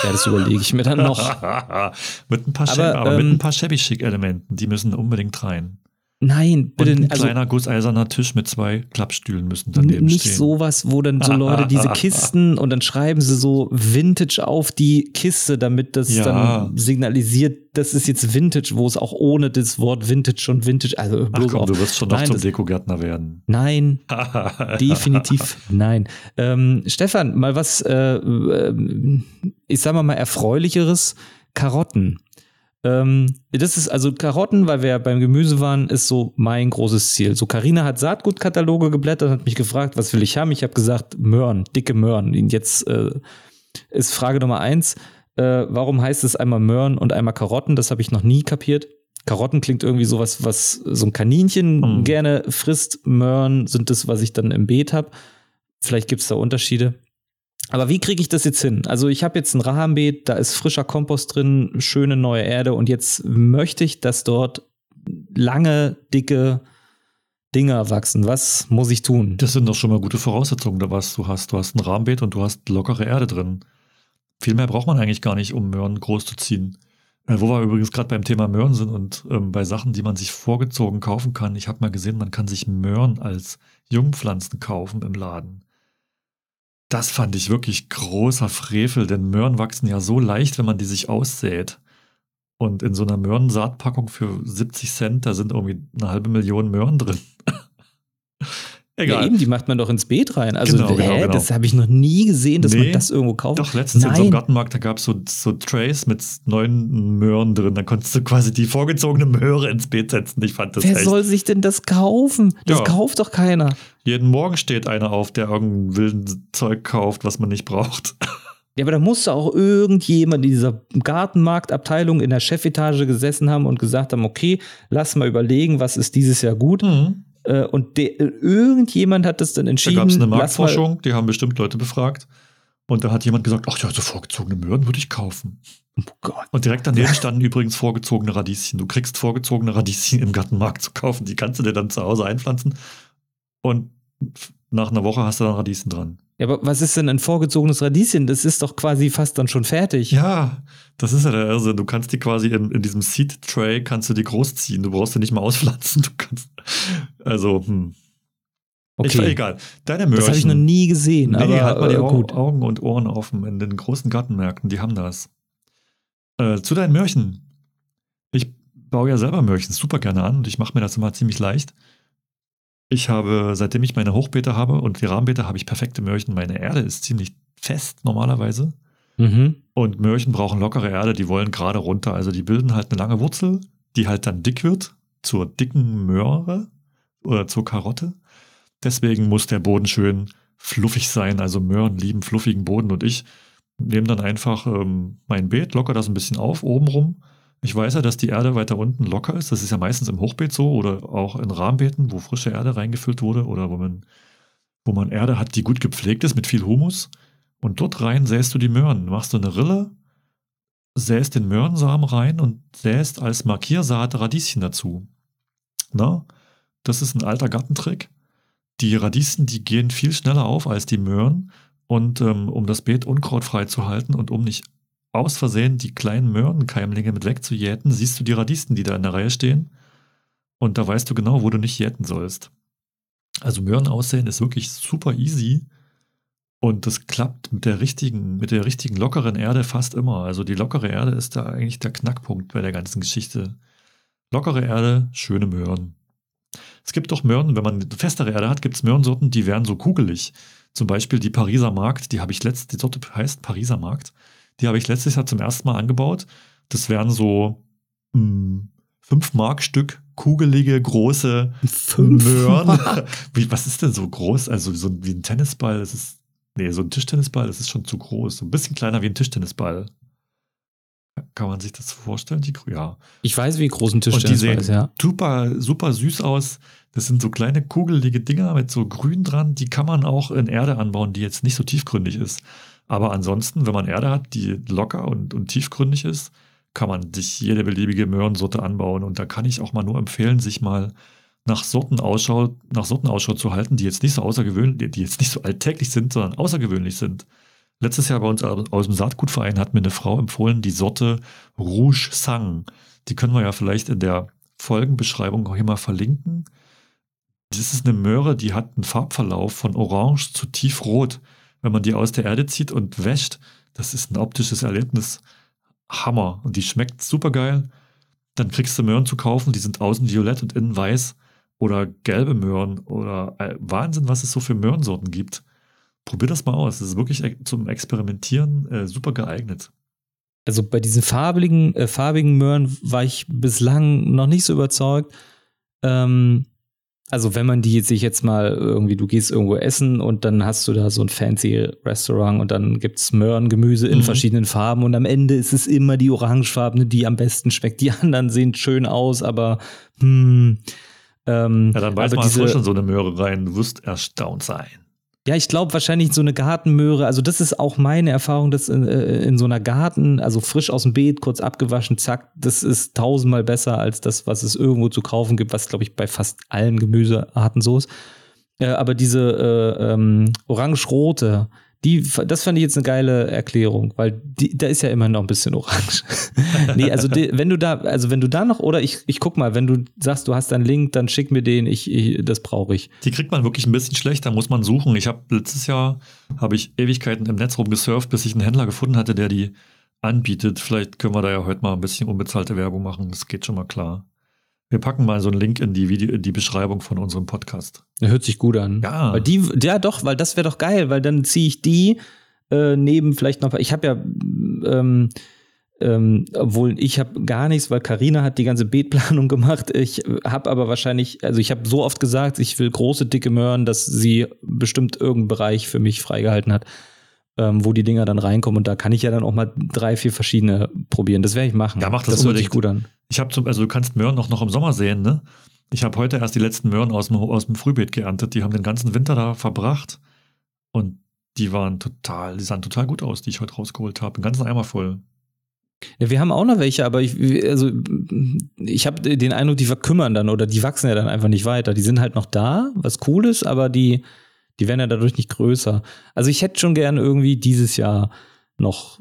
A: Ja, das überlege ich mir dann noch.
B: mit ein paar,
A: Aber,
B: Shabby, aber mit
A: ähm,
B: ein paar Shabby-Chic-Elementen. Die müssen unbedingt rein.
A: Nein,
B: Und
A: bitte,
B: ein
A: also
B: kleiner gusseiserner Tisch mit zwei Klappstühlen müssen daneben
A: nicht
B: stehen.
A: sowas, wo dann so Leute diese Kisten und dann schreiben sie so Vintage auf die Kiste, damit das
B: Ja.
A: dann signalisiert, das ist jetzt Vintage, wo es auch ohne das Wort Vintage schon Vintage, also
B: Ach komm,
A: auf.
B: du wirst schon noch
A: Nein,
B: zum
A: das-
B: Dekogärtner werden.
A: Nein, definitiv nein. Ähm, Stefan, mal was, äh, ähm, ich sag mal mal erfreulicheres, Karotten. Ähm, das ist also Karotten, weil wir ja beim Gemüse waren, ist so mein großes Ziel. So Karina hat Saatgutkataloge geblättert, hat mich gefragt, was will ich haben? Ich habe gesagt Möhren, dicke Möhren. Und Jetzt äh, ist Frage Nummer eins, äh, warum heißt es einmal Möhren und einmal Karotten? Das habe ich noch nie kapiert. Karotten klingt irgendwie sowas, was so ein Kaninchen
B: Hm.
A: gerne frisst. Möhren sind das, was ich dann im Beet habe. Vielleicht gibt es da Unterschiede. Aber wie kriege ich das jetzt hin? Also ich habe jetzt ein Rahmenbeet, da ist frischer Kompost drin, schöne neue Erde und jetzt möchte ich, dass dort lange, dicke Dinger wachsen. Was muss ich tun?
B: Das sind doch schon mal gute Voraussetzungen, was du hast. Du hast ein Rahmenbeet und du hast lockere Erde drin. Viel mehr braucht man eigentlich gar nicht, um Möhren groß zu ziehen. Äh, wo wir übrigens gerade beim Thema Möhren sind und ähm, bei Sachen, die man sich vorgezogen kaufen kann. Ich habe mal gesehen, man kann sich Möhren als Jungpflanzen kaufen im Laden. Das fand ich wirklich großer Frevel, denn Möhren wachsen ja so leicht, wenn man die sich aussät. Und in so einer Möhrensaatpackung für 70 Cent, da sind irgendwie eine halbe Million Möhren drin.
A: Ja, eben, die macht man doch ins Beet rein. Also,
B: Genau, genau, genau.
A: das habe ich noch nie gesehen, dass
B: Nee,
A: man das irgendwo kauft.
B: Doch, letztens in so einem
A: Nein.
B: Gartenmarkt, da gab es so, so Trays mit neun Möhren drin. Da konntest du quasi die vorgezogene Möhre ins Beet setzen. Ich fand das
A: Wer
B: echt.
A: soll sich denn das kaufen? Das
B: Ja.
A: kauft doch keiner.
B: Jeden Morgen steht einer auf, der irgendein wilden Zeug kauft, was man nicht braucht.
A: Ja, aber da musste auch irgendjemand in dieser Gartenmarktabteilung in der Chefetage gesessen haben und gesagt haben, okay, lass mal überlegen, was ist dieses Jahr gut. Äh, Und de, irgendjemand hat das dann
B: Da
A: entschieden.
B: gab es eine Marktforschung, die haben bestimmt Leute befragt. Und da hat jemand gesagt, ach ja, so vorgezogene Möhren würde ich kaufen.
A: Oh Gott.
B: Und direkt daneben standen übrigens vorgezogene Radieschen. Du kriegst vorgezogene Radieschen im Gartenmarkt zu kaufen. Die kannst du dir dann zu Hause einpflanzen. Und nach einer Woche hast du dann Radieschen dran.
A: Ja, aber was ist denn ein vorgezogenes Radieschen? Das ist doch quasi fast dann schon fertig.
B: Ja, das ist ja der Irrsinn. Du kannst die quasi in, in diesem Seed Tray kannst du die großziehen. Du brauchst die nicht mal auspflanzen. Du kannst, also, hm.
A: Okay.
B: Ich, egal. Deine Möhrchen.
A: Das habe ich noch nie gesehen.
B: Nee,
A: aber
B: halt mal die
A: äh,
B: Augen,
A: gut.
B: Augen und Ohren offen in den großen Gartenmärkten. Die haben das. Äh, zu deinen Möhrchen. Ich baue ja selber Möhrchen super gerne an und ich mache mir das immer ziemlich leicht. Ich habe, seitdem ich meine Hochbeete habe und die Rahmenbeete, habe ich perfekte Möhrchen. Meine Erde ist ziemlich fest normalerweise.
A: Mhm.
B: Und Möhrchen brauchen lockere Erde, die wollen gerade runter. Also die bilden halt eine lange Wurzel, die halt dann dick wird zur dicken Möhre oder zur Karotte. Deswegen muss der Boden schön fluffig sein. Also Möhren lieben fluffigen Boden und ich nehme dann einfach ähm, mein Beet, locker das ein bisschen auf, oben rum. Ich weiß ja, dass die Erde weiter unten locker ist. Das ist ja meistens im Hochbeet so oder auch in Rahmenbeeten, wo frische Erde reingefüllt wurde oder wo man, wo man Erde hat, die gut gepflegt ist mit viel Humus. Und dort rein säst du die Möhren. Machst du eine Rille, säst den Möhrensamen rein und säst als Markiersaat Radieschen dazu. Na, das ist ein alter Gartentrick. Die Radieschen, die gehen viel schneller auf als die Möhren. Und ähm, um das Beet unkrautfrei zu halten und um nicht aus Versehen die kleinen Möhrenkeimlinge mit wegzujäten, siehst du die Radieschen, die da in der Reihe stehen. Und da weißt du genau, wo du nicht jäten sollst. Also Möhren aussehen ist wirklich super easy. Und das klappt mit der richtigen, mit der richtigen lockeren Erde fast immer. Also die lockere Erde ist da eigentlich der Knackpunkt bei der ganzen Geschichte. Lockere Erde, schöne Möhren. Es gibt doch Möhren, wenn man festere Erde hat, gibt es Möhrensorten, die werden so kugelig. Zum Beispiel die Pariser Markt, die habe ich letzt, die Sorte heißt Pariser Markt. Die habe ich letztes Jahr zum ersten Mal angebaut. Das wären so mh, 5 Mark Stück kugelige, große
A: Fünf
B: Möhren.
A: Mark.
B: Wie, was ist denn so groß? Also so wie ein Tennisball, das ist, nee, so ein Tischtennisball, das ist schon zu groß. So ein bisschen kleiner wie ein Tischtennisball. Kann man sich das vorstellen? Die, ja.
A: Ich weiß, wie groß ein
B: Und die
A: Tischtennis
B: sehen
A: ist, ja.
B: super, super süß aus. Das sind so kleine kugelige Dinger mit so Grün dran. Die kann man auch in Erde anbauen, die jetzt nicht so tiefgründig ist. Aber ansonsten, wenn man Erde hat, die locker und, und tiefgründig ist, kann man sich jede beliebige Möhrensorte anbauen. Und da kann ich auch mal nur empfehlen, sich mal nach Sorten Ausschau, nach Sorten zu halten, die jetzt nicht so außergewöhnlich, die jetzt nicht so alltäglich sind, sondern außergewöhnlich sind. Letztes Jahr bei uns aus dem Saatgutverein hat mir eine Frau empfohlen, die Sorte Rouge Sang. Die können wir ja vielleicht in der Folgenbeschreibung hier mal verlinken. Das ist eine Möhre, die hat einen Farbverlauf von orange zu tiefrot. Wenn man die aus der Erde zieht und wäscht, das ist ein optisches Erlebnis. Hammer. Und die schmeckt super geil. Dann kriegst du Möhren zu kaufen, die sind außen violett und innen weiß. Oder gelbe Möhren. Oder äh, Wahnsinn, was es so für Möhrensorten gibt. Probier das mal aus. Das ist wirklich e- zum Experimentieren äh, super geeignet.
A: Also bei diesen farbigen, äh, farbigen Möhren war ich bislang noch nicht so überzeugt. Ähm, also wenn man die sich jetzt mal irgendwie, du gehst irgendwo essen und dann hast du da so ein fancy Restaurant und dann gibt's Möhrengemüse in
B: Mhm.
A: verschiedenen Farben und am Ende ist es immer die orangefarbene, die am besten schmeckt. Die anderen sehen schön aus, aber hm, ähm,
B: Ja, dann beiß
A: aber
B: mal
A: diese,
B: frisch in so eine Möhre rein. Du wirst erstaunt sein.
A: Ja, ich glaube wahrscheinlich so eine Gartenmöhre, also das ist auch meine Erfahrung, dass in, äh, in so einer Garten, also frisch aus dem Beet, kurz abgewaschen, zack, das ist tausendmal besser als das, was es irgendwo zu kaufen gibt, was glaube ich bei fast allen Gemüsearten so ist. Äh, aber diese äh, ähm, orange-rote, die, das fand ich jetzt eine geile Erklärung, weil die, da ist ja immer noch ein bisschen orange. nee, also die, wenn du da, also wenn du da noch, oder ich, ich guck mal, wenn du sagst, du hast einen Link, dann schick mir den, ich, ich das brauche ich.
B: Die kriegt man wirklich ein bisschen schlecht, da muss man suchen. Ich habe letztes Jahr habe ich Ewigkeiten im Netz rumgesurft, bis ich einen Händler gefunden hatte, der die anbietet. Vielleicht können wir da ja heute mal ein bisschen unbezahlte Werbung machen. Das geht schon mal klar. Wir packen mal so einen Link in die, Video, in die Beschreibung von unserem Podcast.
A: Hört sich gut an.
B: Ja.
A: Weil die, ja doch, weil das wäre doch geil, weil dann ziehe ich die äh, neben vielleicht noch. Ich habe ja, ähm, ähm, obwohl ich habe gar nichts, weil Karina hat die ganze Beetplanung gemacht. Ich habe aber wahrscheinlich, also ich habe so oft gesagt, ich will große dicke Möhren, dass sie bestimmt irgendeinen Bereich für mich freigehalten hat, ähm, wo die Dinger dann reinkommen. Und da kann ich ja dann auch mal drei, vier verschiedene probieren. Das werde ich machen.
B: Ja, mach das
A: das hört sich
B: unbedingt.
A: gut an.
B: Ich habe zum, also du kannst Möhren auch noch im Sommer sehen, ne? Ich habe heute erst die letzten Möhren aus dem, aus dem Frühbeet geerntet. Die haben den ganzen Winter da verbracht und die waren total, die sahen total gut aus, die ich heute rausgeholt habe. Einen ganzen Eimer voll.
A: Ja, wir haben auch noch welche, aber ich, also, ich habe den Eindruck, die verkümmern dann oder die wachsen ja dann einfach nicht weiter. Die sind halt noch da, was cool ist, aber die, die werden ja dadurch nicht größer. Also ich hätte schon gern irgendwie dieses Jahr noch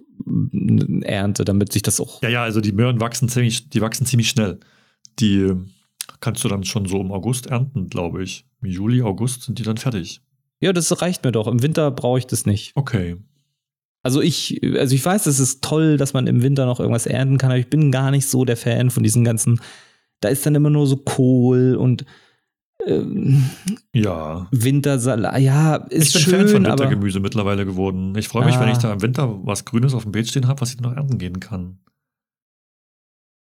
A: Ernte, damit sich das auch.
B: Ja, ja, also die Möhren wachsen ziemlich, die wachsen ziemlich schnell. Die kannst du dann schon so im August ernten, glaube ich. Im Juli, August sind die dann fertig.
A: Ja, das reicht mir doch. Im Winter brauche ich das nicht.
B: Okay.
A: Also ich, also ich weiß, es ist toll, dass man im Winter noch irgendwas ernten kann, aber ich bin gar nicht so der Fan von diesen ganzen. Da ist dann immer nur so Kohl und ähm,
B: ja.
A: Wintersalat. Ja, ist
B: ich bin
A: schön,
B: Fan von Wintergemüse mittlerweile geworden. Ich freue mich,
A: Ah.
B: wenn ich da im Winter was Grünes auf dem Beet stehen habe, was ich noch ernten gehen kann.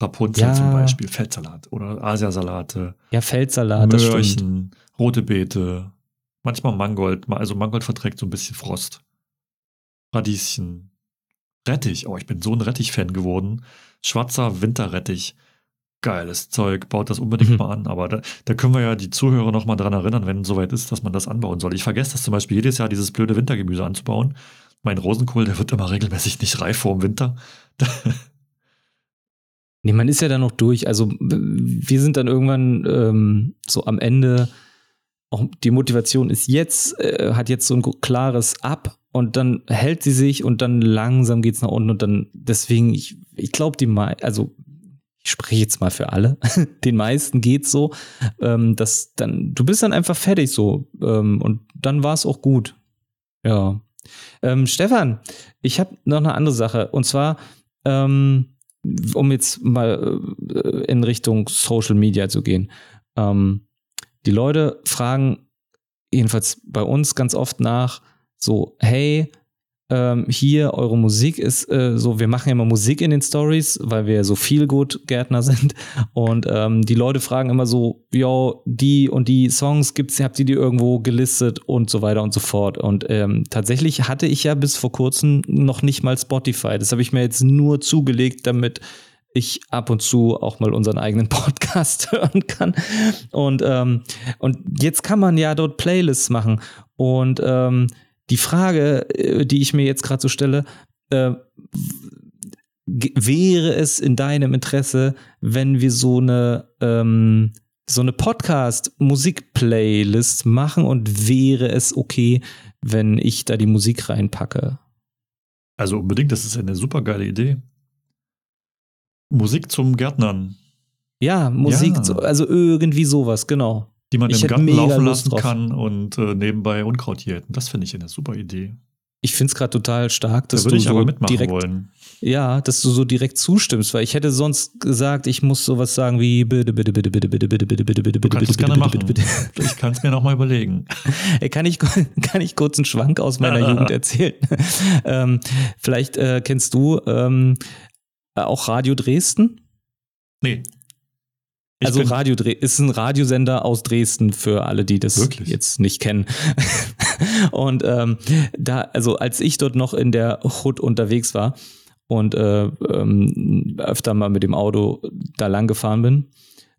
B: Rapunzel
A: Ja.
B: zum Beispiel, Feldsalat oder Asiasalate,
A: ja Feldsalat.
B: Möhrchen, rote Beete, manchmal Mangold, also Mangold verträgt so ein bisschen Frost. Radieschen, Rettich, oh, ich bin so ein Rettich-Fan geworden. Schwarzer Winterrettich. Geiles Zeug, baut das unbedingt
A: Mhm.
B: mal an. Aber da, da können wir ja die Zuhörer noch mal dran erinnern, wenn es soweit ist, dass man das anbauen soll. Ich vergesse das zum Beispiel jedes Jahr, dieses blöde Wintergemüse anzubauen. Mein Rosenkohl, der wird immer regelmäßig nicht reif vor dem Winter.
A: Nee, man ist ja dann noch durch. Also wir sind dann irgendwann ähm, so am Ende. Auch die Motivation ist jetzt, äh, hat jetzt so ein klares Ab und dann hält sie sich und dann langsam geht's nach unten und dann deswegen, ich, ich glaube, die also ich spreche jetzt mal für alle, den meisten geht's so, ähm, dass dann, du bist dann einfach fertig so ähm, und dann war es auch gut. Ja. Ähm, Stefan, ich habe noch eine andere Sache und zwar, ähm, um jetzt mal äh, in Richtung Social Media zu gehen. Ähm, die Leute fragen jedenfalls bei uns ganz oft nach, so, hey, ähm, hier eure Musik ist äh, so, wir machen ja immer Musik in den Stories, weil wir so viel gut Gärtner sind. Und ähm, die Leute fragen immer so, yo, die und die Songs gibt's, habt ihr die irgendwo gelistet und so weiter und so fort. Und ähm, tatsächlich hatte ich ja bis vor kurzem noch nicht mal Spotify. Das habe ich mir jetzt nur zugelegt, damit ich ab und zu auch mal unseren eigenen Podcast hören kann. Und, ähm, und jetzt kann man ja dort Playlists machen. Und ähm, die Frage, äh, die ich mir jetzt gerade so stelle, äh, wäre es in deinem Interesse, wenn wir so eine ähm, so eine Podcast-Musik-Playlist machen und wäre es okay, wenn ich da die Musik reinpacke?
B: Also unbedingt, das ist eine super geile Idee. Musik zum Gärtnern,
A: Ja, Musik,
B: Ja.
A: so, also irgendwie sowas, genau.
B: Die man
A: Ich
B: im Garten laufen lassen
A: drauf.
B: kann und äh, nebenbei Unkraut jäten. Das finde ich eine super Idee.
A: Ich finde es gerade total stark, dass
B: da
A: du so
B: mitmachen
A: direkt,
B: wollen.
A: ja, dass du so direkt zustimmst, weil ich hätte sonst gesagt, ich muss sowas sagen wie bitte, bitte, bitte, bitte, bitte, bitte, bitte, bitte, bitte, bitte, bitte,
B: gerne
A: bitte,
B: machen.
A: bitte, bitte.
B: Ich kann es mir noch mal überlegen.
A: Ey, kann ich, kann ich kurz einen Schwank aus meiner Jugend erzählen? ähm, vielleicht äh, kennst du ähm, auch Radio Dresden?
B: Nee. Ich
A: also Radio ist ein Radiosender aus Dresden für alle, die das
B: Wirklich?
A: jetzt nicht kennen. und ähm, da, also als ich dort noch in der Hood unterwegs war und äh, ähm, öfter mal mit dem Auto da lang gefahren bin,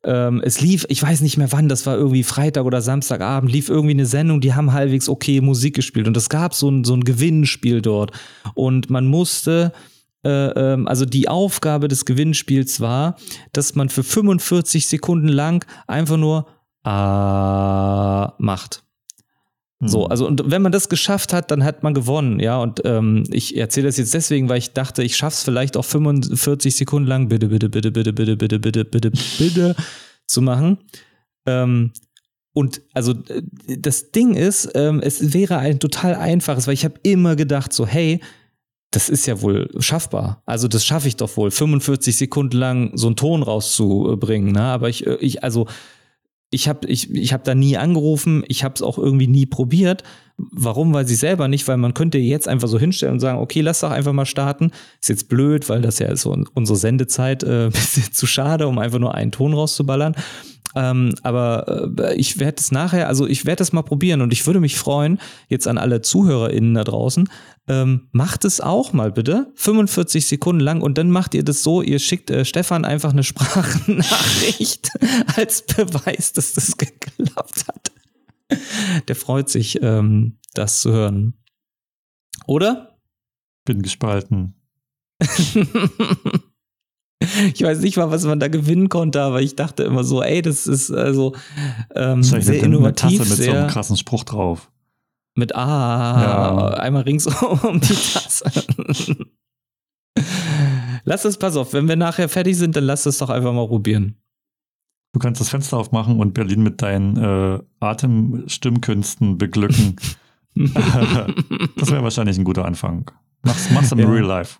A: ähm, es lief, ich weiß nicht mehr wann, das war irgendwie Freitag oder Samstagabend, lief irgendwie eine Sendung, die haben halbwegs okay Musik gespielt und es gab so ein, so ein Gewinnspiel dort und man musste also die Aufgabe des Gewinnspiels war, dass man für 45 Sekunden lang einfach nur ah macht. So,
B: Hm.
A: also und wenn man das geschafft hat, dann hat man gewonnen, ja. Und ähm, ich erzähle das jetzt deswegen, weil ich dachte, ich schaff's vielleicht auch 45 Sekunden lang, bitte, bitte, bitte, bitte, bitte, bitte, bitte, bitte, bitte zu machen. Ähm, und also äh, das Ding ist, ähm, es wäre ein total einfaches, weil ich habe immer gedacht, so, hey, das ist ja wohl schaffbar. Also das schaffe ich doch wohl, 45 Sekunden lang so einen Ton rauszubringen. Ne? Aber ich, äh, ich, also ich habe ich, ich hab da nie angerufen, ich habe es auch irgendwie nie probiert. Warum? Weil sie selber nicht, weil man könnte jetzt einfach so hinstellen und sagen, okay, lass doch einfach mal starten. Ist jetzt blöd, weil das ja so unsere Sendezeit äh, ein bisschen zu schade, um einfach nur einen Ton rauszuballern. Ähm, aber äh, ich werde es nachher, also ich werde es mal probieren und ich würde mich freuen, jetzt an alle ZuhörerInnen da draußen, ähm, macht es auch mal bitte, 45 Sekunden lang und dann macht ihr das so, ihr schickt äh, Stefan einfach eine Sprachnachricht als Beweis, dass das geklappt hat. Der freut sich, ähm, das zu hören. Oder?
B: Bin gespalten.
A: ich weiß nicht mal, was man da gewinnen konnte, aber ich dachte immer so, ey, das ist also ähm, sehr
B: eine
A: innovativ,
B: Tasse mit so
A: sehr
B: einem krassen Spruch drauf.
A: Mit A,
B: Ja.
A: einmal ringsum um die Tasse. lass es, pass auf, wenn wir nachher fertig sind, dann lass es doch einfach mal probieren.
B: Du kannst das Fenster aufmachen und Berlin mit deinen äh, Atemstimmkünsten beglücken. das wäre wahrscheinlich ein guter Anfang. Mach's, mach's im
A: Ja.
B: Real Life.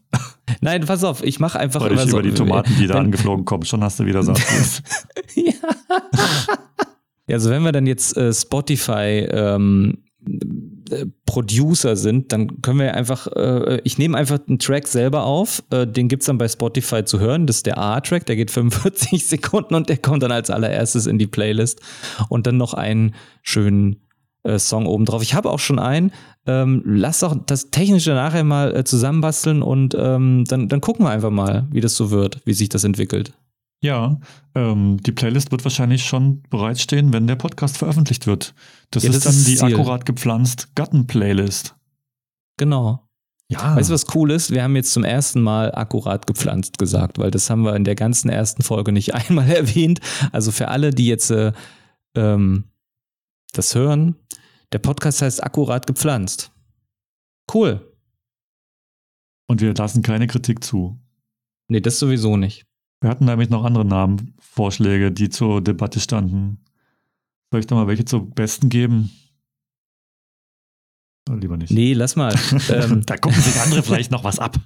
A: Nein, pass auf, ich mache einfach
B: Freu dich
A: immer so.
B: über die Tomaten, die da
A: wenn-
B: angeflogen kommen. Schon hast du wieder Saft.
A: ja. Also wenn wir dann jetzt äh, Spotify ähm, äh, Producer sind, dann können wir einfach, äh, ich nehme einfach einen Track selber auf, äh, den gibt's dann bei Spotify zu hören, das ist der A-Track, der geht 45 Sekunden und der kommt dann als allererstes in die Playlist und dann noch einen schönen äh, Song obendrauf. Ich habe auch schon einen, ähm, lass doch das Technische nachher mal äh, zusammenbasteln und ähm, dann, dann gucken wir einfach mal, wie das so wird, wie sich das entwickelt.
B: Ja, ähm, die Playlist wird wahrscheinlich schon bereitstehen, wenn der Podcast veröffentlicht wird. Das
A: Ja,
B: ist
A: das
B: dann
A: ist
B: die
A: Ziel.
B: akkurat gepflanzt Gatten-Playlist.
A: Genau.
B: Ja.
A: Weißt du, was cool ist? Wir haben jetzt zum ersten Mal akkurat gepflanzt gesagt, weil das haben wir in der ganzen ersten Folge nicht einmal erwähnt. Also für alle, die jetzt äh, ähm, das hören, der Podcast heißt akkurat gepflanzt. Cool.
B: Und wir lassen keine Kritik zu.
A: Nee, das sowieso nicht.
B: Wir hatten nämlich noch andere Namenvorschläge, die zur Debatte standen. Soll ich da mal welche zum Besten geben? Oder lieber nicht.
A: Nee, lass mal. ähm,
B: da gucken sich andere vielleicht noch was ab.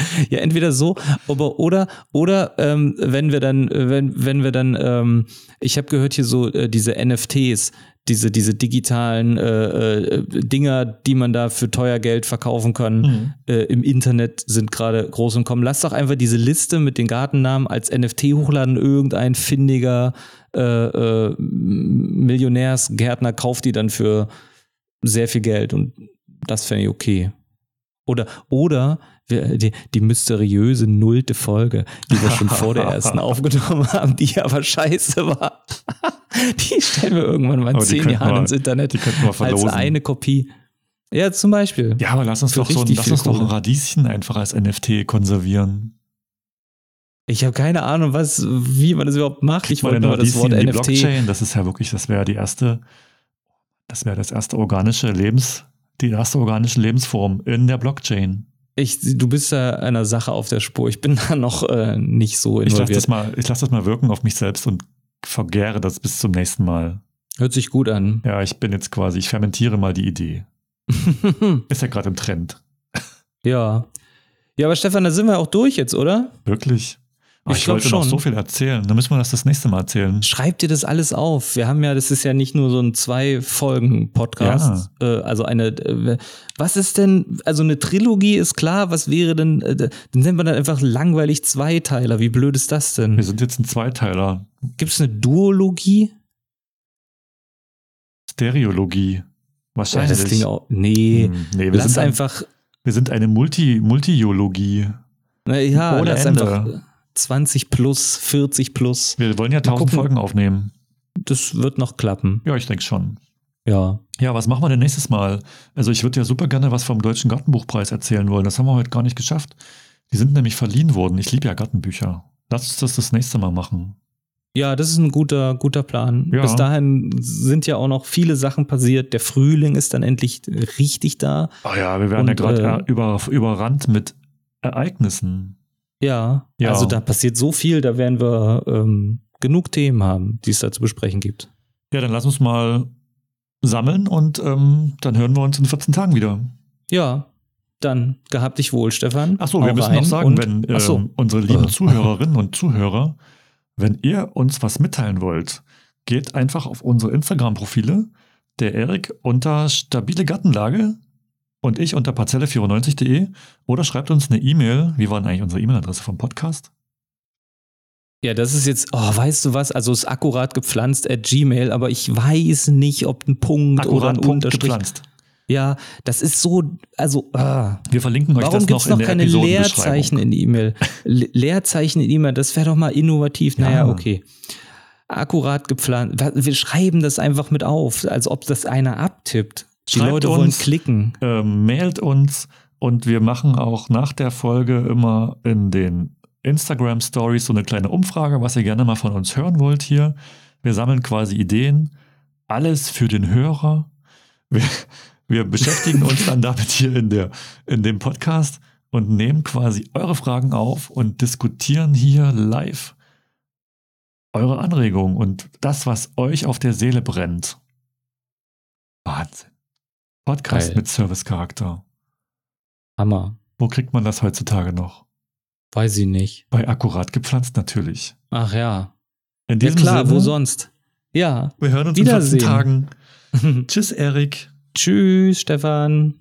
A: ja, entweder so, aber oder oder ähm, wenn wir dann, wenn wenn wir dann, ähm, ich habe gehört hier so äh, diese NFTs, diese diese digitalen äh, äh, Dinger, die man da für teuer Geld verkaufen kann.
B: Mhm.
A: äh, im Internet sind gerade groß im Kommen. Lass doch einfach diese Liste mit den Gartennamen als NFT hochladen. Irgendein findiger äh, äh, Millionärsgärtner kauft die dann für sehr viel Geld und das fände ich okay. Oder, oder die, die mysteriöse nullte Folge, die wir schon vor der ersten aufgenommen haben, die aber scheiße war. die stellen wir irgendwann mal in
B: Aber
A: zehn Jahren ins Internet
B: Die könnten wir
A: als
B: verlosen.
A: eine Kopie. Ja, zum Beispiel.
B: ja, aber lass uns doch so ein, lass uns doch ein. Radieschen einfach als NFT konservieren.
A: Ich habe keine Ahnung, was, wie man das überhaupt macht. Ich
B: Mal
A: wollte nur das Wort NFT.
B: Blockchain, das ist ja wirklich, das wäre die erste, das wäre das erste organische Lebens, die erste organische Lebensform in der Blockchain.
A: Ich, du bist da einer Sache auf der Spur. Ich bin da noch äh, nicht so
B: Ich lasse
A: involviert.
B: das, mal- ich lass das mal wirken auf mich selbst und vergäre das bis zum nächsten Mal.
A: Hört sich gut an.
B: Ja, ich bin jetzt quasi, ich fermentiere mal die Idee. Ist ja gerade im Trend.
A: ja. Ja, aber Stefan, da sind wir auch durch jetzt, oder?
B: Wirklich. Aber
A: Ich
B: ich,
A: glaub
B: wollte noch
A: schon.
B: so viel erzählen. Dann müssen wir das das nächste Mal erzählen.
A: Schreib dir das alles auf. Wir haben ja, das ist ja nicht nur so ein Zwei-Folgen-Podcast. Äh, also eine, äh, was ist denn, also eine Trilogie ist klar, was wäre denn, äh, dann nennen wir dann einfach langweilig Zweiteiler. Wie blöd ist das
B: Wir
A: denn?
B: sind jetzt ein Zweiteiler.
A: Gibt es eine Duologie?
B: Stereologie.
A: Ja,
B: Wahrscheinlich.
A: das klingt auch, nee.
B: Hm, nee, wir
A: Lass
B: sind, ein,
A: einfach,
B: wir sind eine Multi, Multiologie.
A: ja,
B: Ohne
A: lass
B: Ende.
A: einfach 20 plus, 40 plus.
B: Wir wollen ja tausend
A: gucken.
B: Folgen aufnehmen.
A: Das wird noch klappen.
B: Ja, ich denke schon.
A: Ja.
B: Ja, was machen wir denn nächstes Mal? Also ich würde ja super gerne was vom Deutschen Gartenbuchpreis erzählen wollen. Das haben wir heute gar nicht geschafft. Die sind nämlich verliehen worden. Ich liebe ja Gartenbücher. Lass uns das das nächste Mal machen.
A: Ja, das ist ein guter, guter Plan.
B: Ja.
A: Bis dahin sind ja auch noch viele Sachen passiert. Der Frühling ist dann endlich richtig da.
B: Oh ja, wir werden
A: Und,
B: ja gerade
A: äh,
B: über, überrannt mit Ereignissen.
A: Ja,
B: Ja.
A: also da passiert so viel, da werden wir ähm, genug Themen haben, die es da zu besprechen gibt.
B: Ja, dann lass uns mal sammeln und ähm, dann hören wir uns in 14 Tagen wieder.
A: Ja, dann gehabt dich wohl, Stefan.
B: Achso, wir müssen noch sagen, wenn ähm,
A: Ach so.
B: unsere lieben
A: Äh.
B: Zuhörerinnen und Zuhörer, wenn ihr uns was mitteilen wollt, geht einfach auf unsere Instagram-Profile. Der Erik unter stabile Gartenlage und ich unter parzelle94.de oder schreibt uns eine E-Mail. Wie war denn eigentlich unsere E-Mail-Adresse vom Podcast?
A: Ja, das ist jetzt, oh, weißt du was? Also ist akkurat gepflanzt at Gmail, aber ich weiß nicht, ob ein Punkt oder
B: Akkurat
A: ein
B: Punkt
A: Unterstrich.
B: gepflanzt.
A: Ja, das ist so, also, ah.
B: Wir verlinken euch
A: Warum
B: das
A: gibt
B: noch
A: es
B: in
A: noch
B: der
A: keine. Leerzeichen in E-Mail? Le Leerzeichen in E-Mail, das wäre doch mal innovativ.
B: Ja.
A: Naja, okay. Akkurat gepflanzt. Wir schreiben das einfach mit auf, als ob das einer abtippt. Die Leute wollen
B: uns,
A: klicken.
B: äh, mailt uns und wir machen auch nach der Folge immer in den Instagram Stories so eine kleine Umfrage, was ihr gerne mal von uns hören wollt hier. Wir sammeln quasi Ideen. Alles für den Hörer. Wir, wir beschäftigen uns dann damit hier in, der, in dem Podcast und nehmen quasi eure Fragen auf und diskutieren hier live eure Anregungen und das, was euch auf der Seele brennt. Wahnsinn. Podcast
A: Geil.
B: mit Servicecharakter.
A: Hammer.
B: Wo kriegt man das heutzutage noch?
A: Weiß ich nicht.
B: Bei Akkurat gepflanzt natürlich.
A: Ach ja.
B: In
A: Ja
B: diesem
A: klar,
B: Sinne,
A: wo sonst? Ja.
B: wir hören uns in 14
A: Wiedersehen.
B: Tagen. Tschüss, Erik.
A: Tschüss, Stefan.